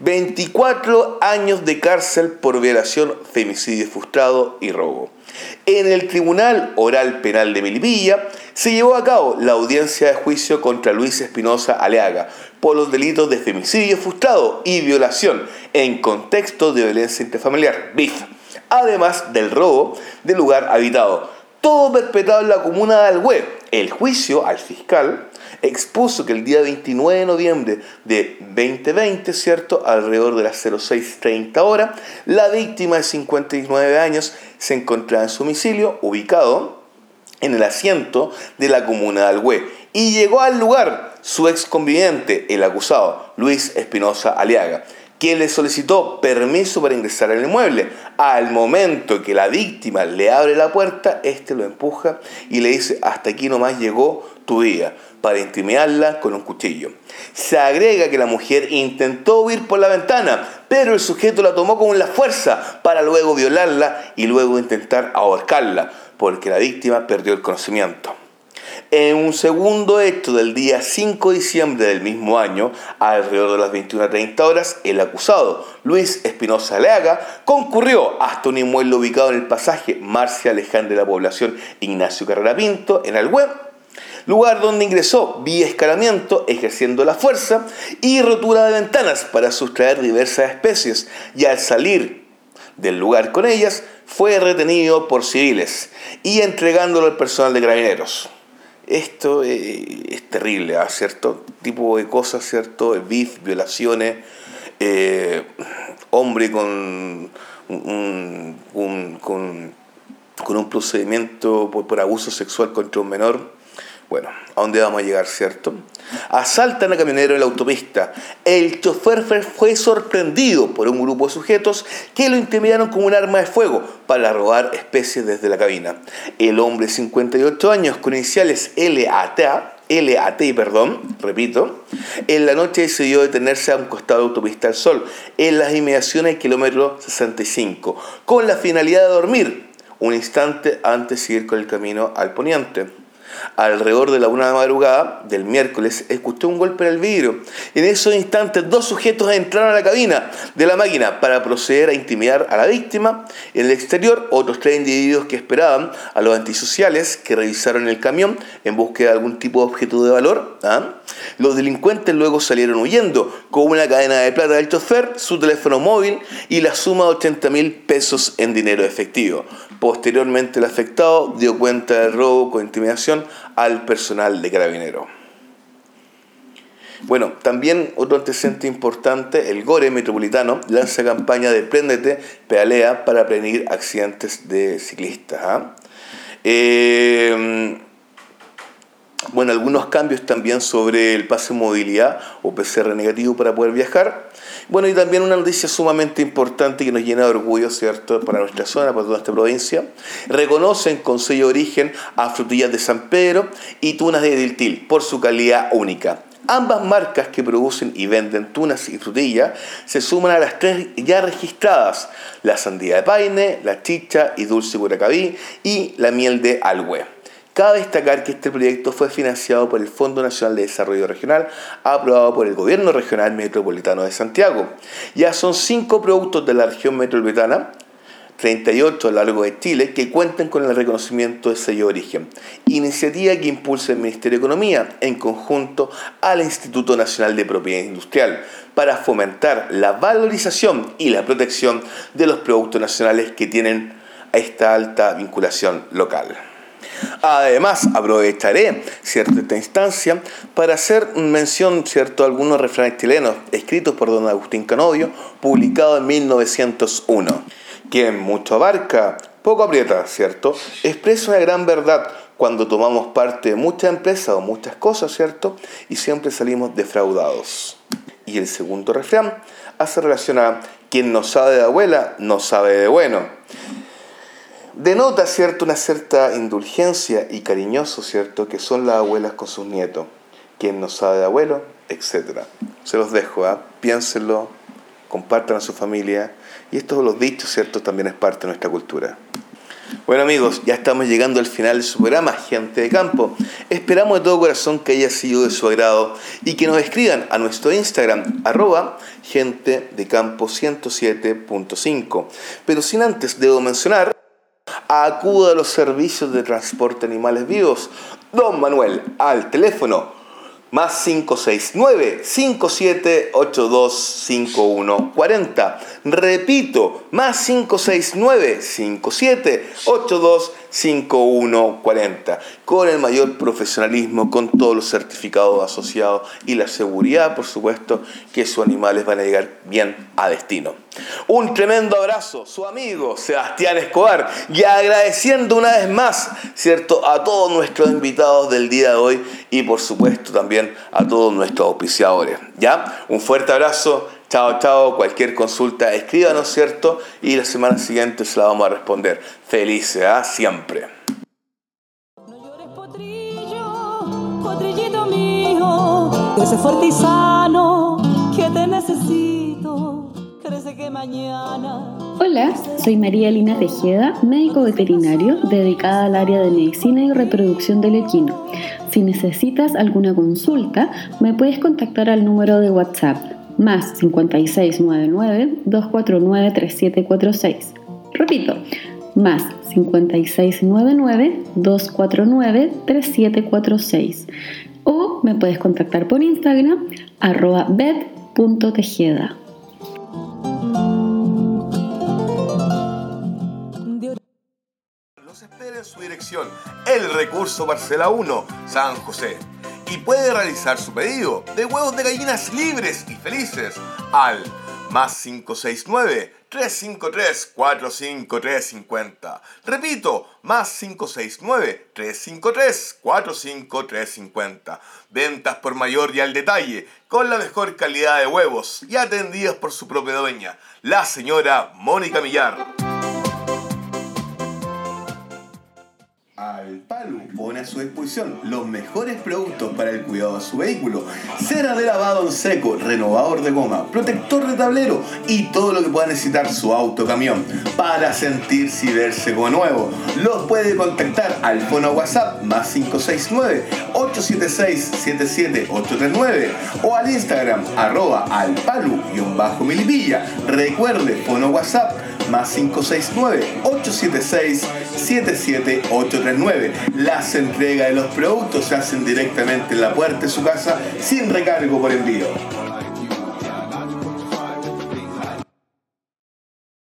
24 años de cárcel por violación, femicidio frustrado y robo. En el Tribunal Oral Penal de Melipilla se llevó a cabo la audiencia de juicio contra Luis Espinosa Aleaga por los delitos de femicidio frustrado y violación en contexto de violencia intrafamiliar, BIF, además del robo de lugar habitado, todo perpetrado en la comuna de Alhué. El juicio al fiscal expuso que el día 29 de noviembre de 2020, ¿cierto? Alrededor de las 06.30 horas, la víctima de 59 años se encontraba en su domicilio, ubicado en el asiento de la comuna de Alhué, y llegó al lugar su ex conviviente, el acusado, Luis Espinosa Aliaga, quien le solicitó permiso para ingresar al inmueble. Al momento que la víctima le abre la puerta, este lo empuja y le dice, hasta aquí nomás llegó tu vida, para intimidarla con un cuchillo. Se agrega que la mujer intentó huir por la ventana, pero el sujeto la tomó con la fuerza para luego violarla y luego intentar ahorcarla, porque la víctima perdió el conocimiento. En un segundo hecho del día 5 de diciembre del mismo año, alrededor de las 21.30 horas, el acusado, Luis Espinosa Leaga, concurrió hasta un inmueble ubicado en el pasaje Marcia Alejandra de la población Ignacio Carrera Pinto, en Alhué, lugar donde ingresó vía escalamiento, ejerciendo la fuerza y rotura de ventanas para sustraer diversas especies, y al salir del lugar con ellas, fue retenido por civiles y entregándolo al personal de carabineros. Esto eh, es terrible, ¿ah? ¿cierto? Tipo de cosas, ¿cierto? BIF, violaciones, eh, hombre con un, con, con un procedimiento por, por abuso sexual contra un menor, Bueno, ¿a dónde vamos a llegar, cierto? Asaltan a camionero en la autopista. El chofer fue- sorprendido por un grupo de sujetos que lo intimidaron con un arma de fuego para robar especies desde la cabina. El hombre, 58 años, con iniciales LAT, LAT, perdón, repito, en la noche decidió detenerse a un costado de autopista del Sol, en las inmediaciones del kilómetro 65, con la finalidad de dormir un instante antes de seguir con el camino al poniente. Alrededor de la una de madrugada del miércoles escuchó un golpe en el vidrio. En esos instantes dos sujetos entraron a la cabina de la máquina para proceder a intimidar a la víctima. En el exterior, otros tres individuos que esperaban a los antisociales que revisaron el camión en búsqueda de algún tipo de objeto de valor. ¿ah? Los delincuentes luego salieron huyendo con una cadena de plata del chofer, su teléfono móvil y la suma de 80 mil pesos en dinero efectivo. Posteriormente el afectado dio cuenta del robo con intimidación al personal de carabinero. Bueno, también otro antecedente importante, el GORE Metropolitano lanza campaña de Préndete, pedalea para prevenir accidentes de ciclistas. ¿ah? Eh, bueno, algunos cambios también sobre el pase de movilidad o PCR negativo para poder viajar. Bueno, y también una noticia sumamente importante que nos llena de orgullo, ¿cierto?, para nuestra zona, para toda nuestra provincia. Reconocen con sello de origen a frutillas de San Pedro y tunas de Diltil por su calidad única. Ambas marcas que producen y venden tunas y frutillas se suman a las tres ya registradas, la sandía de paine, la chicha y dulce curacabí y la miel de algüe. Cabe destacar que este proyecto fue financiado por el Fondo Nacional de Desarrollo Regional, aprobado por el Gobierno Regional Metropolitano de Santiago. Ya son cinco productos de la región metropolitana, 38 a lo largo de Chile, que cuentan con el reconocimiento de sello de origen. Iniciativa que impulsa el Ministerio de Economía en conjunto al Instituto Nacional de Propiedad Industrial para fomentar la valorización y la protección de los productos nacionales que tienen esta alta vinculación local. Además, aprovecharé cierta esta instancia para hacer mención cierto, a algunos refranes chilenos escritos por don Agustín Canodio, publicado en 1901. Quien mucho abarca, poco aprieta, ¿cierto? Expresa una gran verdad cuando tomamos parte de muchas empresas o muchas cosas, ¿cierto? Y siempre salimos defraudados. Y el segundo refrán hace relación a quien no sabe de abuela, no sabe de bueno denota cierto una cierta indulgencia y cariñoso cierto que son las abuelas con sus nietos. Quien no sabe de abuelo etcétera. Se los dejo ¿ah? piénsenlo compartan a su familia. Y estos los dichos cierto también es parte de nuestra cultura. Bueno amigos, ya estamos llegando al final de su programa, Gente de Campo. Esperamos de todo corazón que haya sido de su agrado y que nos escriban a nuestro Instagram, arroba gente de campo 107.5. Pero sin antes debo mencionar acuda a los servicios de transporte de animales vivos. Don Manuel, al teléfono más 569 5782 5140. Repito, más 569 5782 5140. Con el mayor profesionalismo, con todos los certificados asociados y la seguridad, por supuesto, que sus animales van a llegar bien a destino. Un tremendo abrazo, su amigo Sebastián Escobar, y agradeciendo una vez más, ¿cierto?, a todos nuestros invitados del día de hoy y por supuesto también a todos nuestros auspiciadores. ¿Ya? Un fuerte abrazo. Chao, chao. Cualquier consulta, escríbanos, ¿cierto? Y la semana siguiente se la vamos a responder. Felices, ¿ah? Siempre. No llores, potrillo, potrillito mío, fuerte sano, que te. Hola, soy María Lina Tejeda, médico veterinario dedicada al área de medicina y reproducción del equino. Si necesitas alguna consulta, me puedes contactar al número de WhatsApp más 5699 249 3746. Repito, más 5699 249 3746. O me puedes contactar por Instagram arroba. Los espera en su dirección, el recurso Parcela 1, San José. Y puede realizar su pedido de huevos de gallinas libres y felices al más 569-353-45350. Repito, más 569-353-45350. Ventas por mayor y al detalle, con la mejor calidad de huevos y atendidos por su propia dueña, la señora Mónica Millar. Alpalu pone a su disposición los mejores productos para el cuidado de su vehículo. Cera de lavado en seco, renovador de goma, protector de tablero y todo lo que pueda necesitar su auto camión para sentirse y verse como nuevo. Los puede contactar al fono WhatsApp más 569-876-77839 o al Instagram arroba alpalu-milipilla. Recuerde, fono WhatsApp más 569-876-77839. Las entregas de los productos se hacen directamente en la puerta de su casa sin recargo por envío.